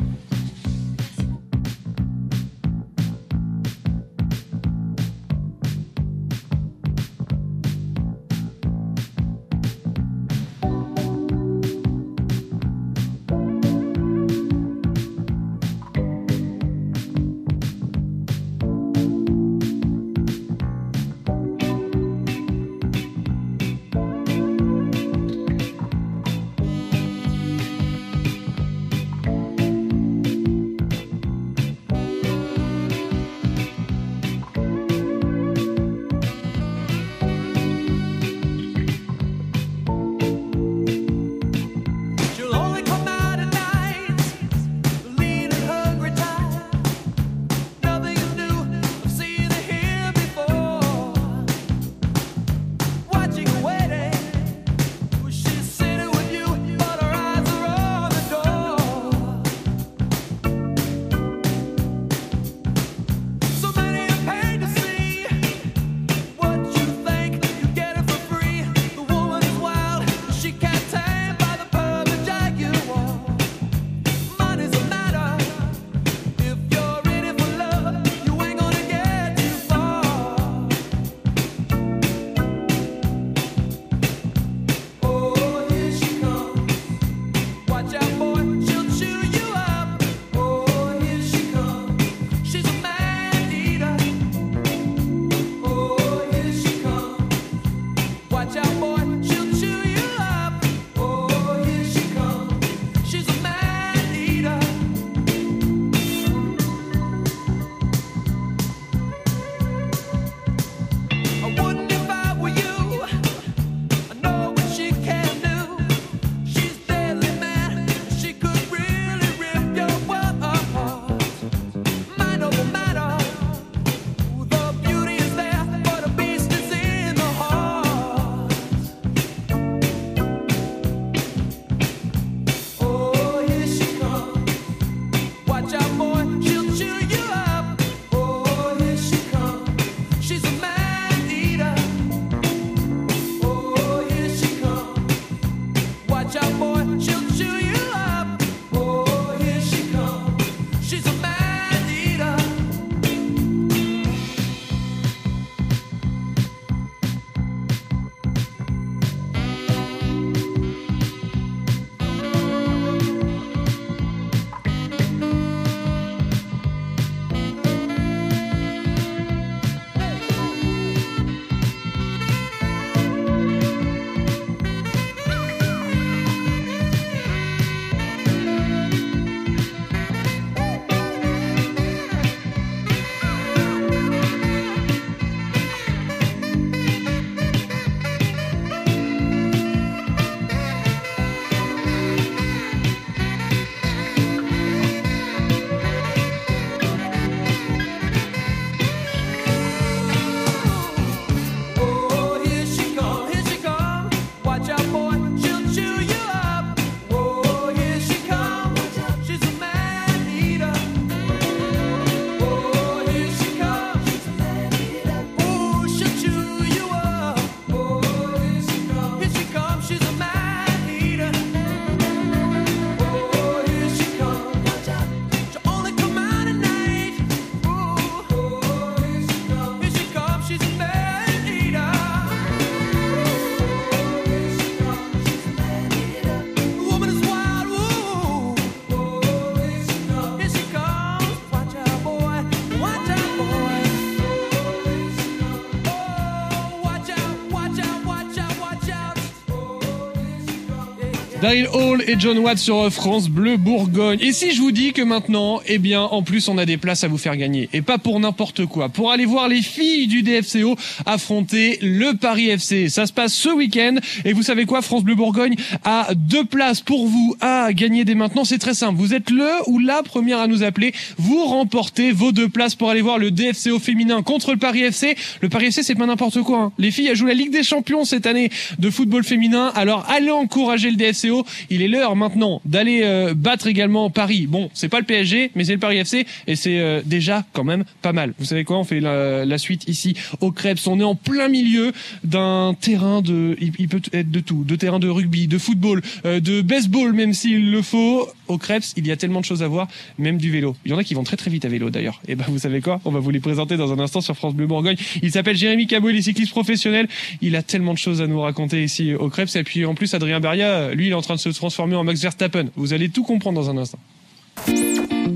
Daryl Hall et John Watt sur France Bleu Bourgogne. Et si je vous dis que maintenant, eh bien, en plus, on a des places à vous faire gagner. Et pas pour n'importe quoi. Pour aller voir les filles du DFCO affronter le Paris FC. Ça se passe ce week-end. Et vous savez quoi? France Bleu Bourgogne a deux places pour vous à gagner dès maintenant. C'est très simple. Vous êtes le ou la première à nous appeler. Vous remportez vos deux places pour aller voir le DFCO féminin contre le Paris FC. Le Paris FC, c'est pas n'importe quoi. hein. Les filles, elles jouent la Ligue des Champions cette année de football féminin. Alors, allez encourager le DFCO. Il est l'heure maintenant d'aller euh, battre également Paris. Bon, c'est pas le PSG, mais c'est le Paris FC et c'est euh, déjà quand même pas mal. Vous savez quoi? On fait la, la suite ici au Krebs. On est en plein milieu d'un terrain de, il, il peut être de tout, de terrain de rugby, de football, euh, de baseball, même s'il le faut. Au Krebs, il y a tellement de choses à voir, même du vélo. Il y en a qui vont très très vite à vélo d'ailleurs. Et ben vous savez quoi? On va vous les présenter dans un instant sur France Bleu Bourgogne. Il s'appelle Jérémy Cabot, il est cycliste professionnel. Il a tellement de choses à nous raconter ici au Krebs. Et puis en plus, Adrien Beria, lui, il est en train de se transformer en Max Verstappen. Vous allez tout comprendre dans un instant.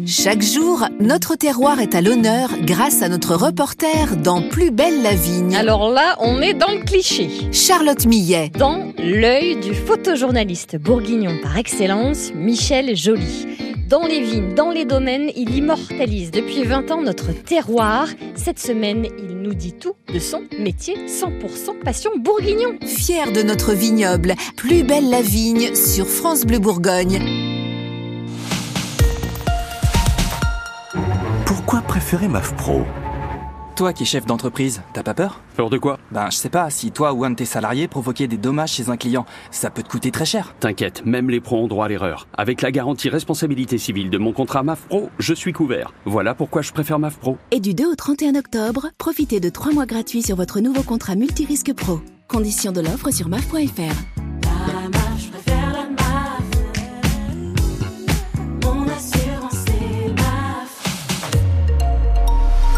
Chaque jour, notre terroir est à l'honneur grâce à notre reporter dans Plus belle la vigne. Alors là, on est dans le cliché. Charlotte Millet. Dans l'œil du photojournaliste bourguignon par excellence, Michel Joly. Dans les vignes, dans les domaines, il immortalise depuis 20 ans notre terroir. Cette semaine, il nous dit tout de son métier 100% passion bourguignon. Fier de notre vignoble, Plus belle la vigne sur France Bleu Bourgogne. Pourquoi préférer MAF Pro Toi qui es chef d'entreprise, t'as pas peur? Peur de quoi? Ben, je sais pas, si toi ou un de tes salariés provoquait des dommages chez un client, ça peut te coûter très cher. T'inquiète, même les pros ont droit à l'erreur. Avec la garantie responsabilité civile de mon contrat MAF Pro, je suis couvert. Voilà pourquoi je préfère MAF Pro. Et du 2 au 31 octobre, profitez de 3 mois gratuits sur votre nouveau contrat multirisque pro. Conditions de l'offre sur maf.fr.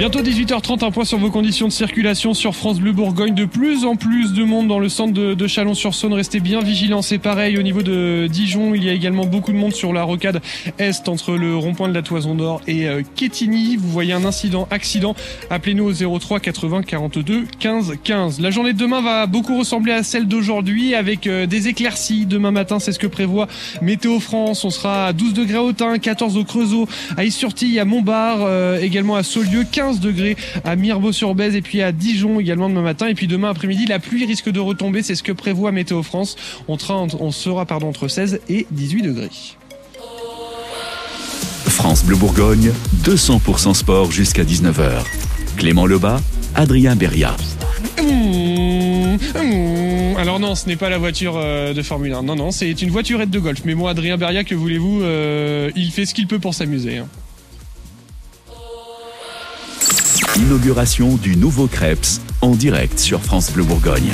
Bientôt 18h30, un point sur vos conditions de circulation sur France Bleu Bourgogne. De plus en plus de monde dans le centre de, Chalon-sur-Saône. Restez bien vigilants, c'est pareil. Au niveau de Dijon, il y a également beaucoup de monde sur la rocade Est entre le rond-point de la Toison d'Or et euh, Quetigny. Vous voyez un incident, accident. Appelez-nous au 03 80 42 15 15. La journée de demain va beaucoup ressembler à celle d'aujourd'hui avec euh, des éclaircies. Demain matin, c'est ce que prévoit Météo France. On sera à 12 degrés à Autun, 14 au Creusot, à Issurtille, à Montbard, euh, également à Saulieu, 15 degrés à Mirbeau-sur-Bèze et puis à Dijon également demain matin. Et puis demain après-midi, la pluie risque de retomber. C'est ce que prévoit Météo France. On, sera, on sera pardon, entre 16 et 18 degrés. France Bleu Bourgogne, 200% sport jusqu'à 19h. Clément Lebas, Adrien Beria. Mmh, mmh. Alors non, ce n'est pas la voiture euh, de Formule 1. Non, non, c'est une voiturette de golf. Mais moi, Adrien Beria, que voulez-vous euh, Il fait ce qu'il peut pour s'amuser. hein. Inauguration du nouveau Krebs en direct sur France Bleu Bourgogne.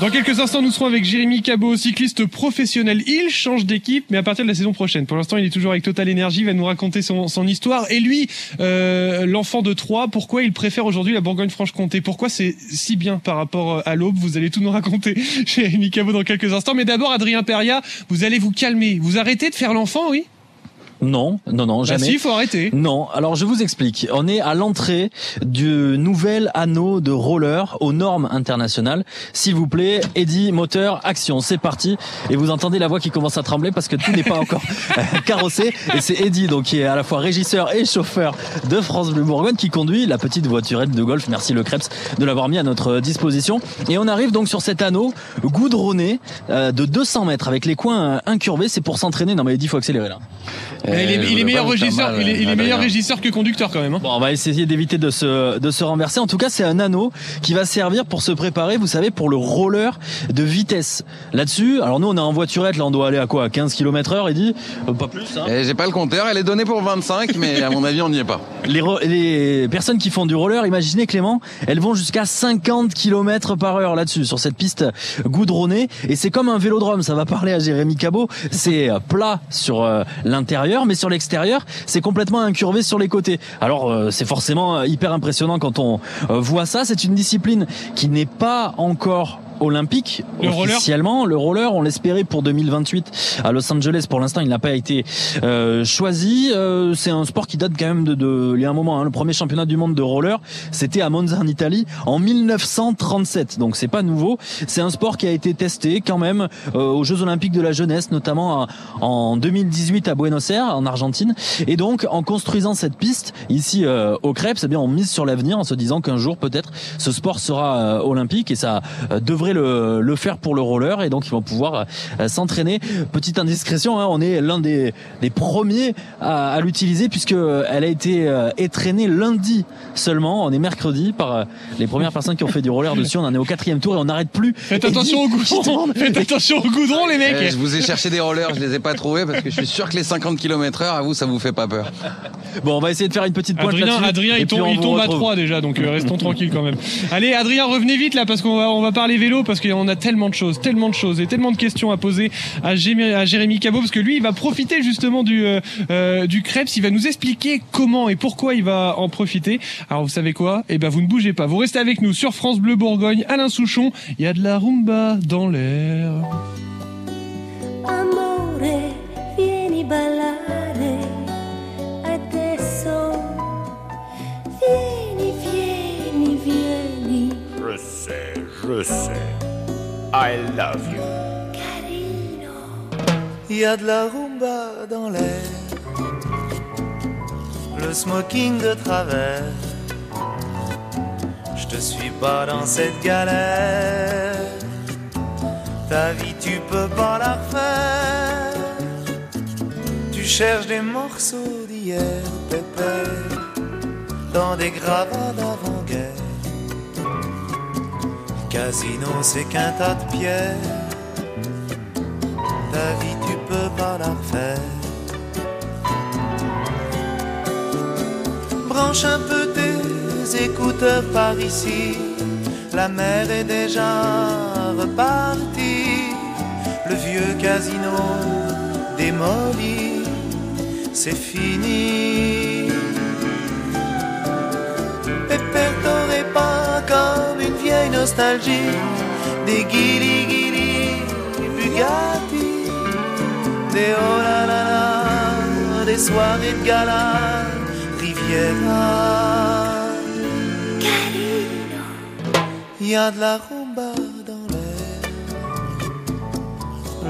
Dans quelques instants, nous serons avec Jérémy Cabot, cycliste professionnel. Il change d'équipe, mais à partir de la saison prochaine. Pour l'instant, il est toujours avec Total Energy, va nous raconter son, histoire. Et lui, euh, l'enfant de Troyes, pourquoi il préfère aujourd'hui la Bourgogne-Franche-Comté? Pourquoi c'est si bien par rapport à l'Aube? Vous allez tout nous raconter, Jérémy Cabot, dans quelques instants. Mais d'abord, Adrien Peria, vous allez vous calmer. Vous arrêtez de faire l'enfant, oui? Non, non, non, Bah jamais. si, il faut arrêter. Non, alors je vous explique. On est à l'entrée du nouvel anneau de roller aux normes internationales. S'il vous plaît, Eddie, moteur, action, c'est parti. Et vous entendez la voix qui commence à trembler parce que tout n'est pas encore euh, carrossé. Et c'est Eddie, donc qui est à la fois régisseur et chauffeur de France Bleu Bourgogne, qui conduit la petite voiturette de golf. Merci le Krebs de l'avoir mis à notre disposition. Et on arrive donc sur cet anneau goudronné euh, de 200 mètres avec les coins euh, incurvés. C'est pour s'entraîner. Non mais Eddie, faut accélérer là. Eh, il est, il est meilleur régisseur, il est, il est meilleur régisseur que conducteur quand même. hein. Bon, on va essayer d'éviter de se, de se renverser. En tout cas, c'est un anneau qui va servir pour se préparer, vous savez, pour le roller de vitesse. Là-dessus, alors nous, on est en voiturette, là, on doit aller à quoi À 15 km heure, il dit Pas plus, hein Et J'ai pas le compteur, elle est donnée pour 25, mais à mon avis, on n'y est pas. les, les personnes qui font du roller, imaginez Clément, elles vont jusqu'à 50 km par heure là-dessus, sur cette piste goudronnée. Et c'est comme un vélodrome, ça va parler à Jérémy Cabot. C'est euh, plat sur euh, mais sur l'extérieur, c'est complètement incurvé sur les côtés. Alors euh, c'est forcément euh, hyper impressionnant quand on euh, voit ça. C'est une discipline qui n'est pas encore olympique Le roller officiellement. Le roller, on l'espérait pour 2028 à Los Angeles. Pour l'instant, il n'a pas été euh, choisi. Euh, c'est un sport qui date quand même de, de il y a un moment. hein. le premier championnat du monde de roller, c'était à Monza en Italie en 1937. Donc c'est pas nouveau. C'est un sport qui a été testé quand même euh, aux Jeux Olympiques de la jeunesse, notamment en, en 2018 à Buenos Aires, en Argentine. Et donc, en construisant cette piste ici au Krebs, eh bien, on mise sur l'avenir en se disant qu'un jour peut-être ce sport sera olympique et ça euh, devrait le, le faire pour le roller. Et donc, ils vont pouvoir euh, s'entraîner. Petite indiscrétion, hein, on est l'un des, des premiers à, à l'utiliser puisque euh, elle a été euh, étraînée lundi seulement. On est mercredi par les premières personnes qui ont fait du roller dessus. On en est au quatrième tour et on n'arrête plus. Faites attention au goudron. Faites attention au goudron, les mecs. Eh, je vous ai cherché des rollers, je les ai pas trouvés parce que je suis sûr que les 50 km heure, à vous, ça vous fait pas peur. Bon, on va essayer de faire une petite pointe Adrien. Adrien, il tombe, il tombe à retrouve. 3 déjà, donc euh, restons tranquilles quand même. Allez, Adrien, revenez vite là parce qu'on va, on va parler vélo parce qu'on a tellement de choses, tellement de choses et tellement de questions à poser à, Jérémy, Cabot parce que lui, il va profiter justement du euh, euh, du Krebs. Il va nous expliquer comment et pourquoi il va en profiter. Alors vous savez quoi? Eh ben vous ne bougez pas, vous restez avec nous sur France Bleu Bourgogne. Alain Souchon, il y a de la rumba dans l'air. Je sais. I love you. Il y a de la rumba dans l'air, le smoking de travers. Je te suis pas dans cette galère. Ta vie, tu peux pas la refaire. Tu cherches des morceaux d'hier, pépère, dans des gravats d'avant-guerre. Casino, c'est qu'un tas de pierres. Ta vie, tu peux pas la refaire. Branche un peu tes écouteurs par ici. La mer est déjà repartie. Le vieux casino démoli, c'est fini. Nostalgie des guili guili Bugatti, des oh là là là, des soirées de gala, Riviera. Il y a de la rumba dans l'air,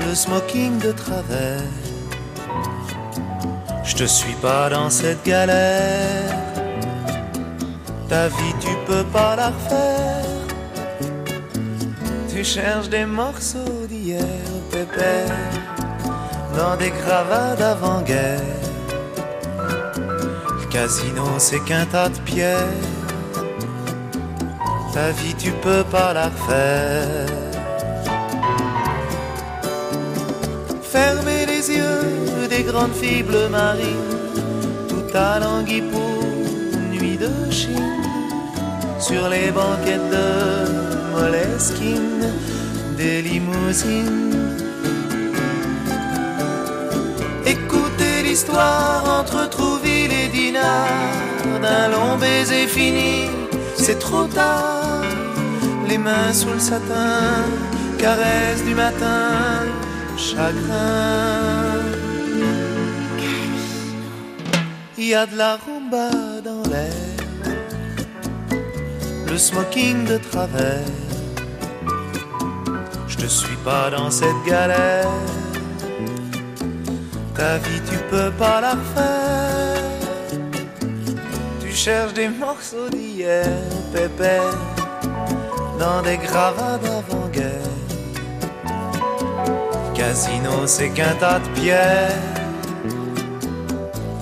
le smoking de travers. Je te suis pas dans cette galère. Ta vie, tu peux pas la refaire. Tu cherches des morceaux d'hier, pépère, dans des gravats d'avant-guerre. Le casino, c'est qu'un tas de pierres. Ta vie, tu peux pas la refaire. Fermez les yeux des grandes filles bleues marines, tout à languille pour nuit de Chine, sur les banquettes de Moleskine, des limousines. Écoutez l'histoire entre Trouville et Dinard, d'un long baiser fini, c'est trop tard. Les mains sous le satin, caresse du matin, chagrin. Il y a de la rumba dans l'air, le smoking de travers. Je suis pas dans cette galère. Ta vie, tu peux pas la refaire. Tu cherches des morceaux d'hier, pépère, dans des gravats d'avant-guerre. Casino, c'est qu'un tas de pierres.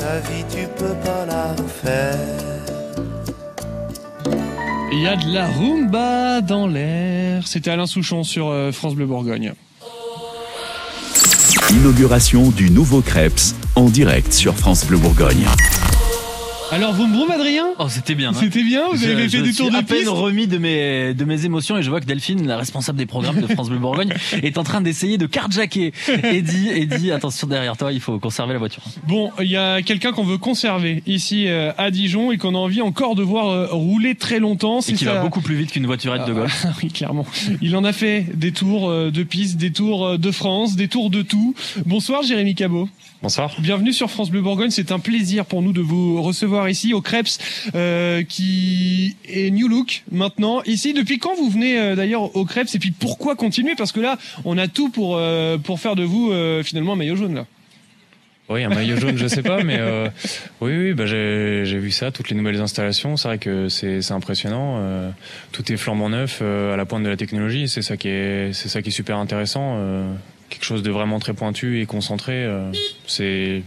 Ta vie, tu peux pas la refaire. Il y a de la rumba dans l'air. C'était Alain Souchon sur euh, France Bleu Bourgogne. Inauguration du nouveau Krebs en direct sur France Bleu Bourgogne. Alors, vous me Adrien? Oh, c'était bien. hein. C'était bien, vous Je- avez fait je des suis tours de à peine piste remis de mes, de mes émotions et je vois que Delphine, la responsable des programmes de France Bleu Bourgogne, est en train d'essayer de carjacker Eddie. Eddie, attention derrière toi, il faut conserver la voiture. Bon, il y a quelqu'un qu'on veut conserver ici euh, à Dijon et qu'on a envie encore de voir euh, rouler très longtemps. Et C'est qui va beaucoup plus vite qu'une voiturette de golf. Ah, oui, clairement. Il en a fait des tours euh, de piste, des tours euh, de France, des tours de tout. Bonsoir Jérémy Cabot. Bonsoir. Bienvenue sur France Bleu Bourgogne. C'est un plaisir pour nous de vous recevoir ici au Krebs, euh, qui est New Look maintenant. Ici, depuis quand vous venez euh, d'ailleurs au Krebs et puis pourquoi continuer? Parce que là, on a tout pour euh, pour faire de vous euh, finalement un maillot jaune là. Oui, un maillot jaune, je sais pas, mais oui, oui, bah, j'ai vu ça, toutes les nouvelles installations. C'est vrai que c'est impressionnant. tout est flambant neuf, à la pointe de la technologie. C'est ça qui est, c'est ça qui est super intéressant. quelque chose de vraiment très pointu et concentré. c'est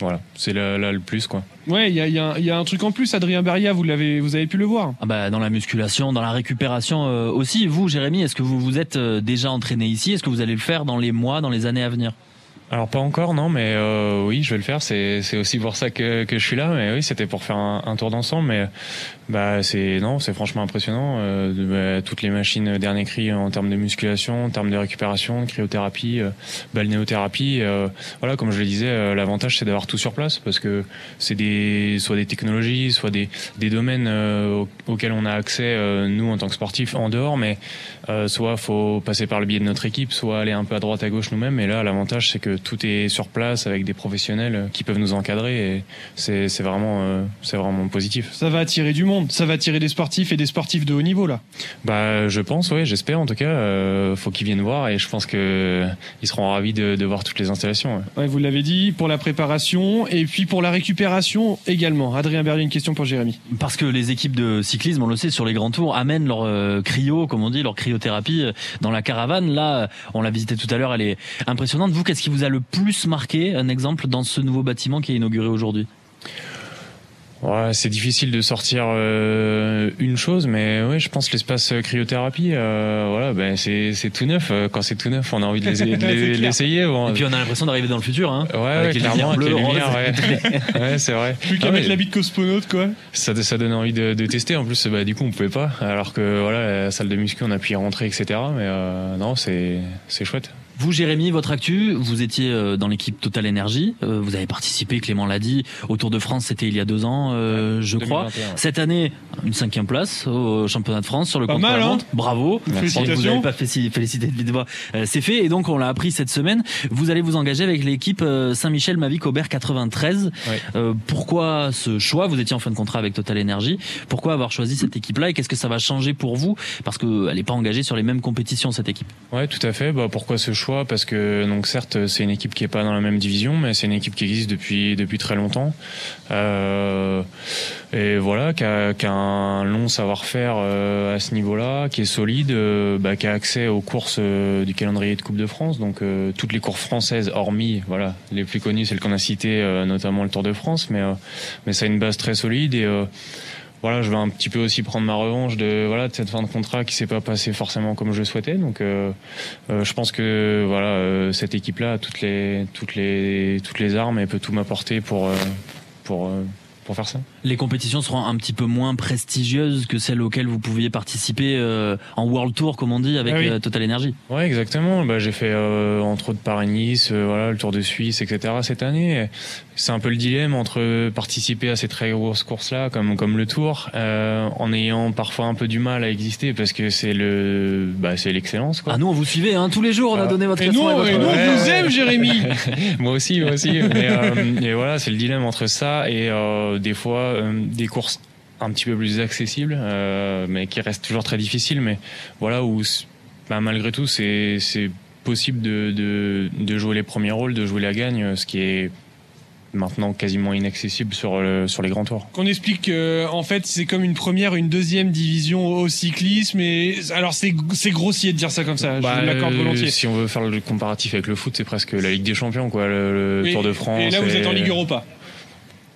voilà, c'est là, là le plus quoi. Ouais, il y a, il y, a, il y a un truc en plus. Adrien Beria, vous l'avez, vous avez pu le voir. Ah bah, dans la musculation, dans la récupération euh, aussi. Vous, Jérémy, est-ce que vous vous êtes euh, déjà entraîné ici? Est-ce que vous allez le faire dans les mois, dans les années à venir? Alors pas encore, non, mais euh, oui, je vais le faire. C'est c'est aussi pour ça que, que je suis là. Mais oui, c'était pour faire un, un tour d'ensemble. Mais bah c'est non, c'est franchement impressionnant. Euh, bah, toutes les machines dernier cri en termes de musculation, en termes de récupération, de cryothérapie, euh, balnéothérapie. euh, voilà, comme je le disais, euh, l'avantage c'est d'avoir tout sur place parce que c'est des soit des technologies, soit des des domaines euh, au- auxquels on a accès euh, nous en tant que sportifs en dehors, mais euh, soit faut passer par le biais de notre équipe, soit aller un peu à droite à gauche nous-mêmes. Et là, l'avantage c'est que tout est sur place avec des professionnels euh, qui peuvent nous encadrer et c'est c'est vraiment euh, c'est vraiment positif. Ça va attirer du monde. Ça va attirer des sportifs et des sportifs de haut niveau là. Bah, je pense, ouais, j'espère en tout cas. Euh, faut qu'ils viennent voir et je pense que ils seront ravis de, de voir toutes les installations. ouais. Ouais, vous l'avez dit pour la préparation et puis pour la récupération également. Adrien Berlier, une question pour Jérémy. Parce que les équipes de cyclisme, on le sait, sur les grands tours, amènent leur euh, cryo, comme on dit, leur cryothérapie euh, dans la caravane. Là, on l'a visité tout à l'heure, elle est impressionnante. Vous, qu'est-ce qui vous a le plus marqué, un exemple, dans ce nouveau bâtiment qui est inauguré aujourd'hui? Ouais, c'est difficile de sortir euh, une chose, mais ouais, je pense l'espace cryothérapie, euh, voilà, ben c'est c'est tout neuf. Euh, Quand c'est tout neuf, on a envie de les- de C'est les- clair. l'essayer. Bon. Et puis on a l'impression d'arriver dans le futur, hein. Ouais, ouais, Avec les clairement, avec les lumières, ouais. ouais, c'est vrai. Plus qu'à Ah mettre ouais, l'habit de cosmonaute quoi. ça, ça donne envie de, de tester. En plus, bah, du coup, on pouvait pas. Alors que voilà, la salle de muscu, on a pu y rentrer, etc. Mais euh, non, c'est c'est chouette. Vous, Jérémy, votre actu, vous étiez euh, dans l'équipe Total Energy. Euh, vous avez participé, Clément l'a dit, au Tour de France, c'était il y a deux ans, euh, je crois. 2021, ouais. Cette année, une cinquième place au championnat de France sur le Pas contre mal, hein. Bravo. Merci. Vous Félicitations. n'avez pas félicité de. Euh, c'est fait. Et donc, on l'a appris cette semaine. Vous allez vous engager avec l'équipe Saint-Michel Mavic Aubert 93. Euh, pourquoi ce choix? Vous étiez en fin de contrat avec Total Energy. Pourquoi avoir choisi cette équipe-là et qu'est-ce que ça va changer pour vous? Parce qu'elle n'est pas engagée sur les mêmes compétitions, cette équipe. Ouais, tout à fait. Bah, pourquoi ce choix? Parce que donc certes, c'est une équipe qui est pas dans la même division, mais c'est une équipe qui existe depuis depuis très longtemps. Euh, et voilà, qui a, qui a un long savoir-faire euh, à ce niveau-là, qui est solide, euh, bah, qui a accès aux courses euh, du calendrier de Coupe de France. Donc euh, toutes les courses françaises, hormis voilà les plus connues, celles qu'on a citées, notamment le Tour de France, mais mais ça a une base très solide et voilà, je vais un petit peu aussi prendre ma revanche de voilà de cette fin de contrat qui s'est pas passée forcément comme je le souhaitais. Donc, euh, euh, je pense que voilà euh, cette équipe-là a toutes les toutes les toutes les armes et peut tout m'apporter pour euh, pour euh, pour faire ça. Les compétitions seront un petit peu moins prestigieuses que celles auxquelles vous pouviez participer euh, en World Tour, comme on dit, avec Ah oui. euh, Total Energy. Ouais, exactement. Bah, j'ai fait euh, entre autres Paris-Nice, voilà, le Tour de Suisse, etc. cette année. C'est un peu le dilemme entre participer à ces très grosses courses-là, comme comme le Tour, en ayant parfois un peu du mal à exister parce que c'est le bah c'est l'excellence. Quoi. Ah, nous, on vous suivait hein, tous les jours, on a donné votre Et nous, votre- et nous, on vous aime, Jérémy. moi aussi, moi aussi. Mais, et voilà, c'est le dilemme entre ça et des fois euh, des courses un petit peu plus accessibles, euh, mais qui restent toujours très difficiles. Mais voilà où, bah, malgré tout, c'est possible de, de de jouer les premiers rôles, de jouer la gagne, ce qui est maintenant quasiment inaccessible sur le, sur les grands tours. Qu'on explique que, en fait, c'est comme une première, une deuxième division au cyclisme. Et alors, c'est grossier de dire ça comme ça. Bah, je vous l'accorde euh, volontiers. Si on veut faire le comparatif avec le foot, c'est presque la Ligue des Champions, quoi, le, le Oui, Tour de France. Et là, vous êtes en Ligue Europa.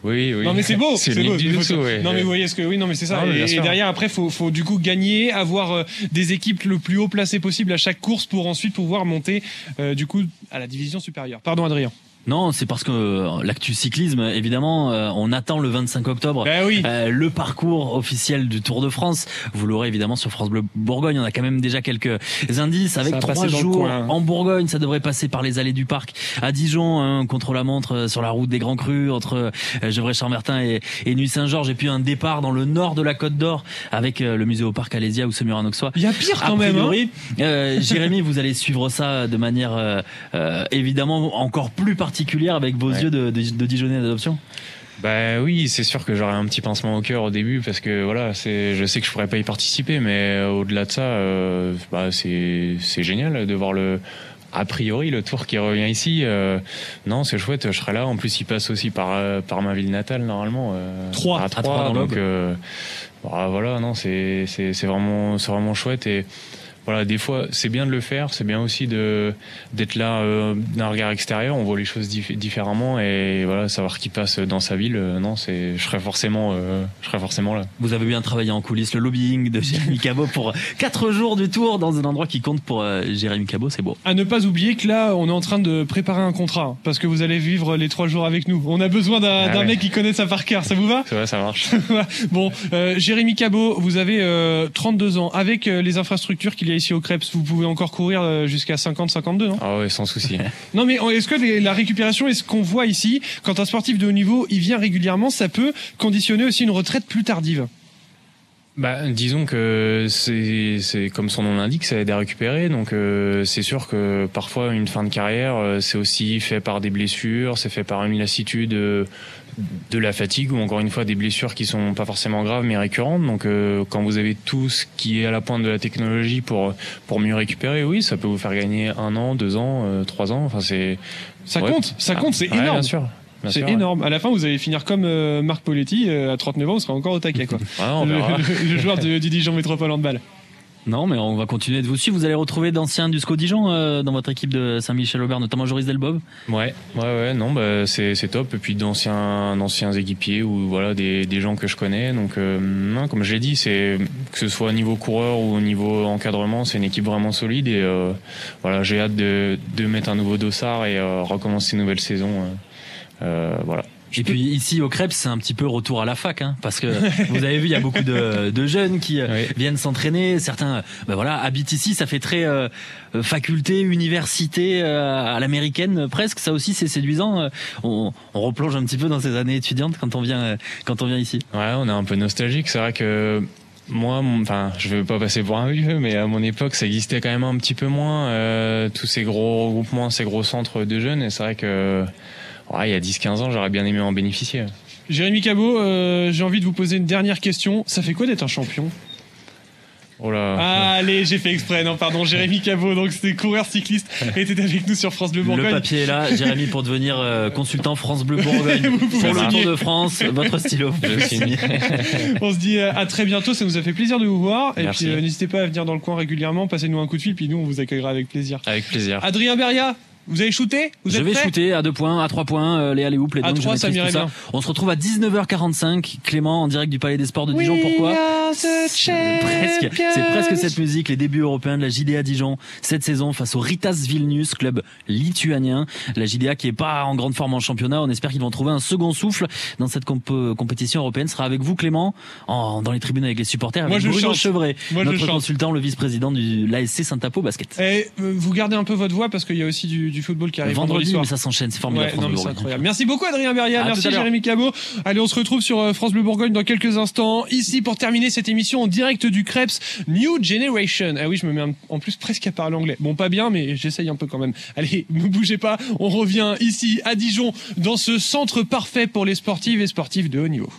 Oui, oui. Non mais c'est beau, C'est beau. du dessous, ouais. Non mais vous voyez ce que oui non mais c'est ça. Ah, et, derrière après faut faut du coup gagner, avoir euh, des équipes le plus haut placées possible à chaque course pour ensuite pouvoir monter euh, du coup à la division supérieure. Pardon Adrien. Non, c'est parce que euh, l'actu cyclisme, évidemment, euh, on attend le 25 octobre Ben euh, le parcours officiel du Tour de France. Vous l'aurez évidemment sur France Bleu Bourgogne. On a quand même déjà quelques indices avec trois jours coin. en Bourgogne. Ça devrait passer par les allées du parc à Dijon, un contre-la-montre euh, sur la route des Grands Crus entre euh, Gevrey-Chambertin et, et Nuit-Saint-Georges. Et puis un départ dans le nord de la Côte d'Or avec euh, le musée au parc Alésia ou Semur en Auxois. Il y a pire quand A même. hein. euh, Jérémy, vous allez suivre ça de manière euh, euh, évidemment encore plus particulière avec vos yeux de, de, de Dijonais d'adoption. Bah oui, c'est sûr que j'aurais un petit pincement au cœur au début parce que voilà, c'est, je sais que je pourrais pas y participer, mais euh, au-delà de ça, euh, bah c'est, c'est génial de voir le, a priori le tour qui revient ici. euh, non, c'est chouette, je serai là. En plus, il passe aussi par euh, par ma ville natale normalement. Euh, Troyes. à À Troyes, Troyes, dans donc bah, voilà, non, c'est c'est c'est vraiment c'est vraiment chouette et voilà, des fois, c'est bien de le faire, c'est bien aussi de d'être là euh, d'un regard extérieur, on voit les choses dif- différemment et voilà, savoir qui passe dans sa ville, euh, non, c'est je serais forcément euh, je serais forcément là. Vous avez bien travaillé en coulisses le lobbying de Jérémy Cabot pour 4 jours du tour dans un endroit qui compte pour euh, Jérémy Cabot, c'est beau. À ne pas oublier que là, on est en train de préparer un contrat parce que vous allez vivre les trois jours avec nous. On a besoin d'un Ah ouais. mec qui connaît ça par cœur. Ça vous va? C'est vrai, ça marche. Bon, euh, Jérémy Cabot, vous avez euh, 32 ans. Avec euh, les infrastructures qu'il y a ici au Krebs, vous pouvez encore courir euh, jusqu'à 50-52, non? Ah ouais, sans souci. Non, mais est-ce que les- la récupération est ce qu'on voit ici? Quand un sportif de haut niveau il vient régulièrement, ça peut conditionner aussi une retraite plus tardive Bah, disons que c'est c'est comme son nom l'indique, ça aide à récupérer. Donc euh, c'est sûr que parfois une fin de carrière, euh, c'est aussi fait par des blessures, c'est fait par une lassitude, euh, de la fatigue ou encore une fois des blessures qui sont pas forcément graves mais récurrentes. Donc euh, quand vous avez tout ce qui est à la pointe de la technologie pour pour mieux récupérer, oui, ça peut vous faire gagner un an, deux ans, euh, trois ans. Enfin c'est Ça Ouais. compte, ça Ah, compte, c'est ouais, énorme. Bien sûr. C'est énorme. À la fin, vous allez finir comme euh, Marc Poletti, euh, à 39 ans, vous serez encore au taquet, quoi. Ah, on le, verra. le- le joueur de- du Dijon Métropole Handball. Non, mais on va continuer de vous suivre. Vous allez retrouver d'anciens du SCO Dijon euh, dans votre équipe de Saint-Michel-Aubert, notamment Joris Delbob. Ouais, ouais, ouais, non, bah, c'est, c'est top. Et puis d'anciens, d'anciens équipiers ou voilà des, des gens que je connais. Donc, euh, non, comme je l'ai dit, c'est que ce soit au niveau coureur ou au niveau encadrement, c'est une équipe vraiment solide. Et euh, voilà, j'ai hâte de, de mettre un nouveau dossard et euh, recommencer une nouvelle saison. Euh, voilà. Et puis ici au Krebs, c'est un petit peu retour à la fac, hein, parce que vous avez vu, il y a beaucoup de, de jeunes qui euh, viennent s'entraîner. Certains, euh, ben voilà, habitent ici. Ça fait très euh, faculté, université euh, à l'américaine presque. Ça aussi, c'est séduisant. On, on replonge un petit peu dans ces années étudiantes quand on vient, quand on vient ici. Ouais, on est un peu nostalgique. C'est vrai que moi, mon- enfin, je veux pas passer pour un vieux, mais à mon époque, ça existait quand même un petit peu moins. euh, tous ces gros regroupements, ces gros centres de jeunes. Et c'est vrai que, ouais, il y a 10-15 ans, j'aurais bien aimé en bénéficier. Jérémy Cabot, euh, j'ai envie de vous poser une dernière question. Ça fait quoi d'être un champion? Oh là. Ah, allez, j'ai fait exprès. Non, pardon, Jérémy Cabot, donc c'était coureur cycliste, était avec nous sur France Bleu Bourgogne. Le papier est là, Jérémy, pour devenir euh, consultant France Bleu Bourgogne. Pour le. Tour de France, votre stylo. On se dit euh, à très bientôt, ça nous a fait plaisir de vous voir. Et Merci. puis euh, n'hésitez pas à venir dans le coin régulièrement, passez-nous un coup de fil, puis nous on vous accueillera avec plaisir. Avec plaisir. Adrien Beria, vous avez shooté Vous je êtes vais shooter à deux points, à trois points, euh, les hoops, les À dunks, je trois, ça maîtrise m'irait tout bien. On se retrouve à 19h45, Clément, en direct du Palais des Sports de Dijon. Pourquoi presque, c'est presque cette musique, les débuts européens de la JDA Dijon cette saison face au Ritas Vilnius, club lituanien. La JDA qui est pas en grande forme en championnat. On espère qu'ils vont trouver un second souffle dans cette comp- compétition européenne. Ce sera avec vous, Clément, en- dans les tribunes avec les supporters, Moi, avec je Bruno chante. Chevret, Moi, je notre chante. consultant, le vice-président de l'ASC Saint-Apo Basket. Et, euh, vous gardez un peu votre voix parce qu'il y a aussi du, du football qui arrive vendredi, Vendredi, soir. mais ça s'enchaîne, c'est formidable. Ouais, non, mais incroyable. Merci beaucoup Adrien Beria, merci. Jérémy Cabot. Allez, on se retrouve sur euh, France Bleu Bourgogne dans quelques instants. Ici pour terminer cette émission en direct du Krebs New Generation. Ah oui, je me mets un- en plus presque à parler anglais. Bon, pas bien, mais j'essaye un peu quand même. Allez, ne bougez pas. On revient ici à Dijon dans ce centre parfait pour les sportives et sportifs de haut niveau.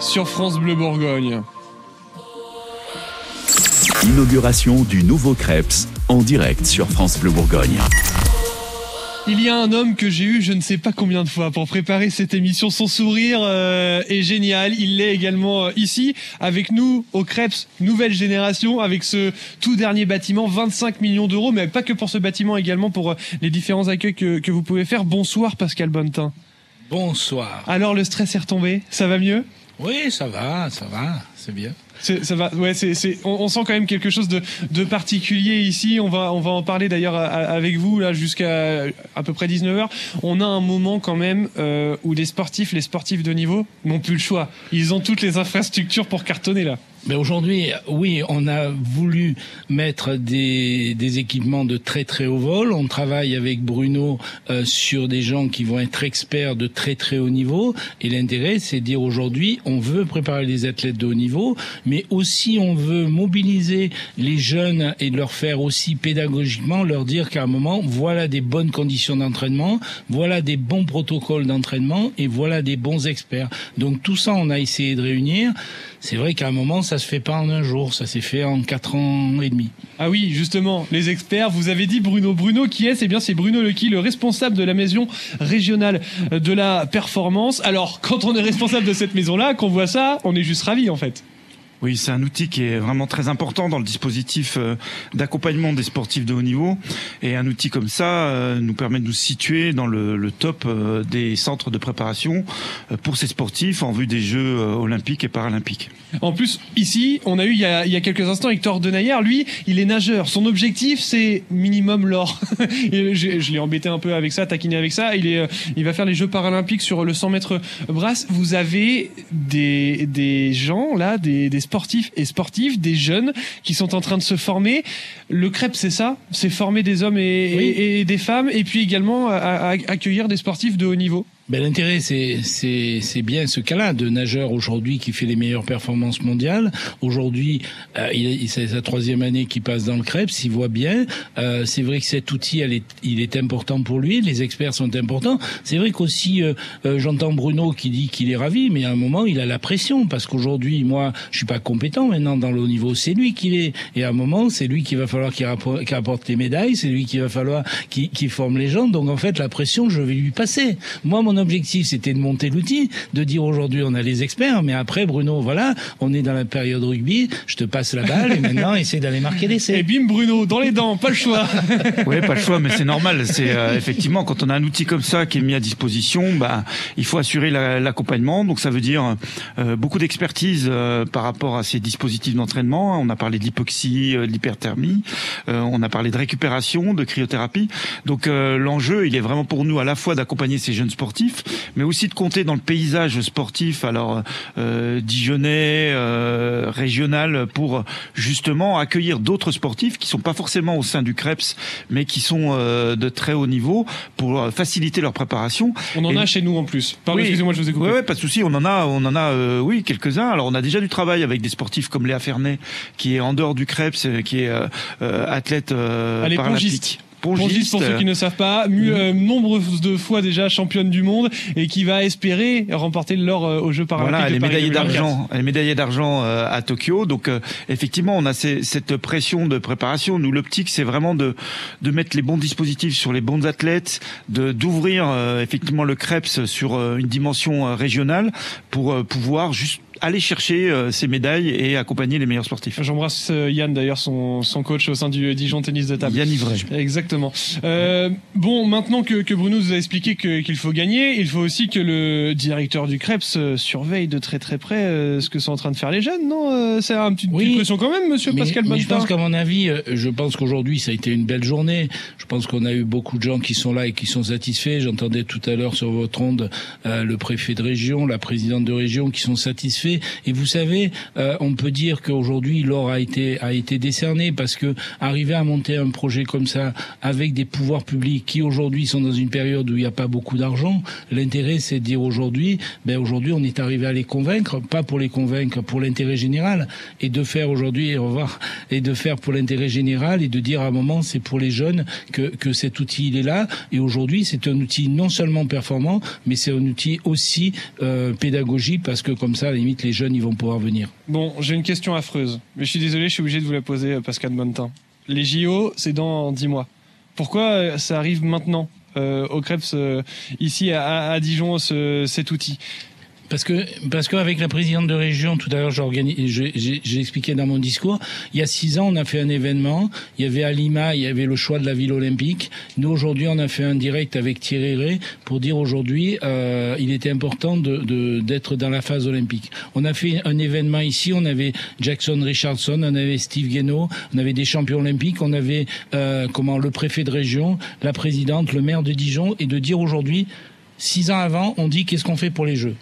Sur France Bleu Bourgogne. Inauguration du nouveau Krebs en direct sur France Bleu Bourgogne. Il y a un homme que j'ai eu je ne sais pas combien de fois pour préparer cette émission. Son sourire euh, est génial. Il l'est également euh, ici avec nous au Krebs Nouvelle Génération avec ce tout dernier bâtiment, 25 millions d'euros, mais pas que pour ce bâtiment, également pour euh, les différents accueils que, que vous pouvez faire. Bonsoir Pascal Bonnetin. Bonsoir. Alors le stress est retombé, ça va mieux? Oui, ça va, ça va, c'est bien. Ça va, ouais, c'est, on, on sent quand même quelque chose de, de particulier ici. On va, on va en parler d'ailleurs à- avec vous là jusqu'à à peu près 19h. On a un moment quand même euh, où les sportifs, les sportifs de niveau n'ont plus le choix. Ils ont toutes les infrastructures pour cartonner là. Mais aujourd'hui, oui, on a voulu mettre des, des équipements de très très haut vol. On travaille avec Bruno euh, sur des gens qui vont être experts de très très haut niveau. Et l'intérêt, c'est de dire aujourd'hui, on veut préparer les athlètes de haut niveau, mais aussi on veut mobiliser les jeunes et leur faire aussi pédagogiquement, leur dire qu'à un moment, voilà des bonnes conditions d'entraînement, voilà des bons protocoles d'entraînement et voilà des bons experts. Donc tout ça, on a essayé de réunir. C'est vrai qu'à un moment, ça se fait pas en un jour, ça s'est fait en quatre ans et demi. Ah oui, justement, les experts, vous avez dit Bruno. Bruno qui est C'est bien, c'est Bruno Lequi, le responsable de la maison régionale de la performance. Alors, quand on est responsable de cette maison-là, qu'on voit ça, on est juste ravi en fait. Oui, c'est un outil qui est vraiment très important dans le dispositif euh, d'accompagnement des sportifs de haut niveau. Et un outil comme ça euh, nous permet de nous situer dans le, top euh, des centres de préparation pour ces sportifs en vue des Jeux olympiques et paralympiques. En plus, ici, on a eu il y a, quelques instants Hector Denayer. Lui, il est nageur. Son objectif, c'est minimum l'or. Je je l'ai embêté un peu avec ça, taquiné avec ça. Il, est, il va faire les Jeux paralympiques sur le 100 mètres brasse. Vous avez des, des gens, là, des, des sportifs et sportives, des jeunes qui sont en train de se former. Le crêpe, c'est ça C'est former des hommes et, et- et des femmes et puis également à- à- accueillir des sportifs de haut niveau. Ben, l'intérêt, c'est, bien ce cas-là de nageur aujourd'hui qui fait les meilleures performances mondiales. Aujourd'hui, euh, c'est sa troisième année qui passe dans le Krebs, il voit bien. Euh, c'est vrai que cet outil, elle est, il est important pour lui. Les experts sont importants. C'est vrai qu'aussi, euh, euh, j'entends Bruno qui dit qu'il est ravi, mais à un moment, il a la pression parce qu'aujourd'hui, moi, je suis pas compétent maintenant dans le haut niveau. C'est lui qui l'est. Et à un moment, c'est lui qui va falloir qu'il rapporte, qu'il apporte les médailles. C'est lui qui va falloir qu'il, qu'il forme les gens. Donc en fait, la pression, je vais lui passer. Moi, mon objectif, c'était de monter l'outil, de dire aujourd'hui on a les experts, mais après Bruno, voilà, on est dans la période rugby, je te passe la balle et maintenant essaie d'aller marquer l'essai. Et bim Bruno, dans les dents, pas le choix. Oui, pas le choix, mais c'est normal. C'est euh, effectivement quand on a un outil comme ça qui est mis à disposition, bah il faut assurer la- l'accompagnement. Donc ça veut dire euh, beaucoup d'expertise euh, par rapport à ces dispositifs d'entraînement. On a parlé de l'hypoxie, euh, de l'hyperthermie, euh, on a parlé de récupération, de cryothérapie. Donc euh, l'enjeu, il est vraiment pour nous à la fois d'accompagner ces jeunes sportifs, mais aussi de compter dans le paysage sportif, alors euh, dijonnais, euh, régional, pour justement accueillir d'autres sportifs qui sont pas forcément au sein du CREPS, mais qui sont euh, de très haut niveau pour euh, faciliter leur préparation. On en Et- a chez nous en plus. Pardon, Oui. excusez-moi, je vous ai coupé. Ouais, ouais, pas de souci. On en a, on en a, euh, oui, quelques-uns. Alors, on a déjà du travail avec des sportifs comme Léa Fernet, qui est en dehors du Krebs, euh, qui est euh, euh, athlète euh, Allez, paralympique. Pongiste. Pongiste, pour ceux qui ne savent pas, mu Mhm. euh, nombre de fois déjà championne du monde et qui va espérer remporter l'or euh, aux Jeux paralympiques. Voilà, elle de est médaillée 2024. d'argent. Elle est médaillée d'argent euh, à Tokyo. Donc euh, effectivement, on a ces- cette pression de préparation. Nous, l'optique, c'est vraiment de de mettre les bons dispositifs sur les bons athlètes, de d'ouvrir euh, effectivement le Krebs sur euh, une dimension euh, régionale pour euh, pouvoir juste aller chercher euh, ces médailles et accompagner les meilleurs sportifs. J'embrasse euh, Yann d'ailleurs, son, son coach au sein du Dijon Tennis de table. Yann Ivray. Exactement. Euh, bon, maintenant que, que Bruno nous a expliqué que- qu'il faut gagner, il faut aussi que le directeur du Krebs euh, surveille de très très près euh, ce que sont en train de faire les jeunes, non Euh, C'est un petit petite pression quand même, monsieur mais, Pascal mais je Bonnetin pense qu'à mon avis, euh, je pense qu'aujourd'hui ça a été une belle journée. Je pense qu'on a eu beaucoup de gens qui sont là et qui sont satisfaits. J'entendais tout à l'heure sur votre onde euh, le préfet de région, la présidente de région qui sont satisfaits. Et vous savez, euh, on peut dire qu'aujourd'hui l'or a été a été décerné parce que arriver à monter un projet comme ça avec des pouvoirs publics qui aujourd'hui sont dans une période où il n'y a pas beaucoup d'argent, l'intérêt c'est de dire aujourd'hui, ben aujourd'hui on est arrivé à les convaincre, pas pour les convaincre, pour l'intérêt général, et de faire aujourd'hui, au revoir, et de faire pour l'intérêt général et de dire à un moment c'est pour les jeunes que, que cet outil il est là, et aujourd'hui c'est un outil non seulement performant, mais c'est un outil aussi euh, pédagogique parce que comme ça à la limite les jeunes ils vont pouvoir venir. Bon, j'ai une question affreuse, mais je suis désolé, je suis obligé de vous la poser, euh, Pascal Bonnetin. Les JO, c'est dans 10 mois. Pourquoi euh, ça arrive maintenant euh, au Krebs, ici à, Dijon, ce- cet outil? Parce que parce qu'avec la présidente de région, tout à l'heure, j'ai expliqué dans mon discours, il y a six ans, on a fait un événement. Il y avait à Lima, il y avait le choix de la ville olympique. Nous aujourd'hui, on a fait un direct avec Thierry Ray pour dire aujourd'hui, euh, il était important de- d'être dans la phase olympique. On a fait un événement ici. On avait Jackson Richardson, on avait Steve Guénaud, on avait des champions olympiques, on avait euh, comment le préfet de région, la présidente, le maire de Dijon, et de dire aujourd'hui, six ans avant, on dit qu'est-ce qu'on fait pour les Jeux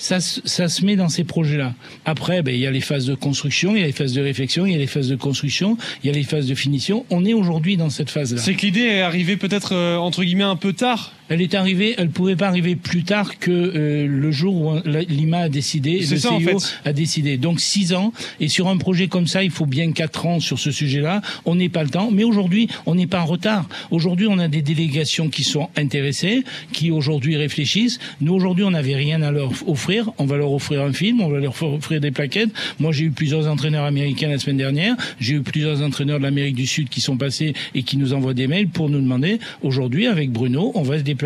ça, ça se met dans ces projets-là. Après, ben, il y a les phases de construction, il y a les phases de réflexion, il y a les phases de construction, il y a les phases de finition. On est aujourd'hui dans cette phase-là. C'est que l'idée est arrivée peut-être euh, entre guillemets un peu tard. Elle est arrivée, elle pouvait pas arriver plus tard que euh, le jour où euh, Lima a décidé, C'est le ça, en CIO fait. a décidé. Donc six ans, et sur un projet comme ça, il faut bien quatre ans sur ce sujet-là. On n'est pas le temps, mais aujourd'hui, on n'est pas en retard. Aujourd'hui, on a des délégations qui sont intéressées, qui aujourd'hui réfléchissent. Nous aujourd'hui, on n'avait rien à leur offrir. On va leur offrir un film, on va leur offrir des plaquettes. Moi, j'ai eu plusieurs entraîneurs américains la semaine dernière. J'ai eu plusieurs entraîneurs de l'Amérique du Sud qui sont passés et qui nous envoient des mails pour nous demander aujourd'hui, avec Bruno, on va se déplacer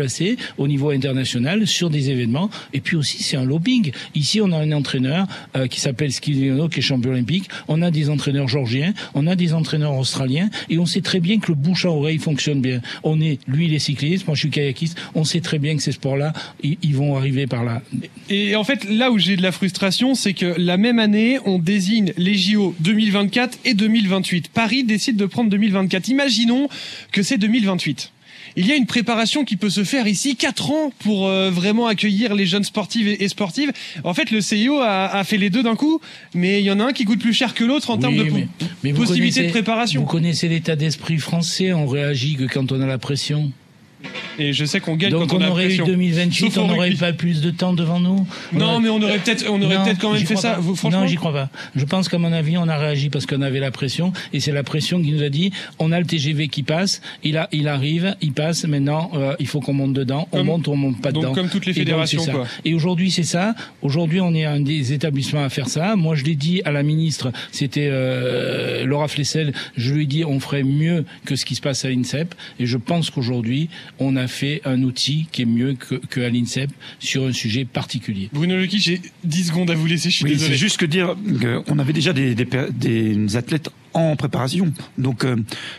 au niveau international sur des événements. Et puis aussi, c'est un lobbying. Ici, on a un entraîneur euh, qui s'appelle Skiliano, qui est champion olympique. On a des entraîneurs georgiens, on a des entraîneurs australiens, et on sait très bien que le bouche à oreille fonctionne bien. On est, lui, il est cycliste, moi, je suis kayakiste. On sait très bien que ces sports-là, ils vont arriver par là. Et en fait, là où j'ai de la frustration, c'est que la même année, on désigne les JO 2024 et 2028. Paris décide de prendre 2024. Imaginons que c'est 2028. Il y a une préparation qui peut se faire ici, quatre ans pour euh, vraiment accueillir les jeunes sportifs et, et sportives. En fait, le CIO a, a fait les deux d'un coup, mais il y en a un qui coûte plus cher que l'autre en Oui, termes de mais- mais possibilité de préparation. Vous connaissez l'état d'esprit français, on réagit que quand on a la pression. Et je sais qu'on gagne Donc quand on, on a aurait eu pression. 2028, Sauf au on n'aurait pas plus de temps devant nous. Non, mais on aurait peut-être, on aurait peut-être quand même fait ça. pas. Vous, franchement. Non, j'y crois pas. Je pense qu'à mon avis, on a réagi parce qu'on avait la pression, et c'est la pression qui nous a dit on a le TGV qui passe, il a, il arrive, il passe. Maintenant, euh, il faut qu'on monte dedans. On monte ou on monte pas donc dedans. comme toutes les Et donc, fédérations, ça. quoi. Et aujourd'hui, c'est ça. Aujourd'hui, on est un des établissements à faire ça. Moi, je l'ai dit à la ministre, c'était euh, Laura Flessel. Je lui ai dit on ferait mieux que ce qui se passe à l'INSEP. Et je pense qu'aujourd'hui, on a fait un outil qui est mieux que, que à l'INSEP sur un sujet particulier. Bruno Lequi, j'ai 10 secondes à vous laisser. Je suis Oui, désolé. c'est juste que dire qu'on avait déjà des, des, per- des athlètes en préparation. Donc euh,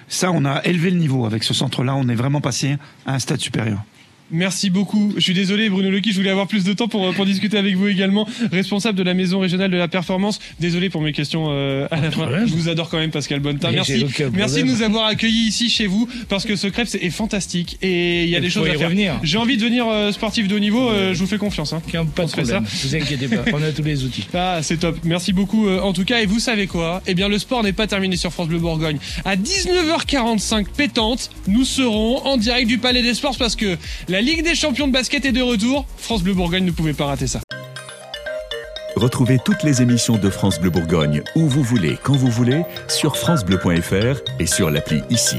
ça, on a élevé le niveau avec ce centre-là. On est vraiment passé à un stade supérieur. Merci beaucoup. Je suis désolé, Bruno Lequi, je voulais avoir plus de temps pour, pour discuter avec vous également, responsable de la maison régionale de la performance. Désolé pour mes questions euh, à la fin. Je vous adore quand même, Pascal Bonnetin. Merci. Merci de nous avoir accueillis ici chez vous parce que ce crêpe est fantastique et il y a des choses à faire. revenir. J'ai envie de devenir euh, sportif de haut niveau. euh, je vous fais confiance. Hein. Pas de problème. ça. Vous inquiétez pas. On a tous les outils. Ah, c'est top. Merci beaucoup euh, en tout cas. Et vous savez quoi? Eh bien, le sport n'est pas terminé sur France Bleu Bourgogne. À 19h45 pétante, nous serons en direct du Palais des Sports parce que la Ligue des champions de basket est de retour. France Bleu Bourgogne ne pouvait pas rater ça. Retrouvez toutes les émissions de France Bleu Bourgogne où vous voulez, quand vous voulez, sur FranceBleu.fr et sur l'appli ici.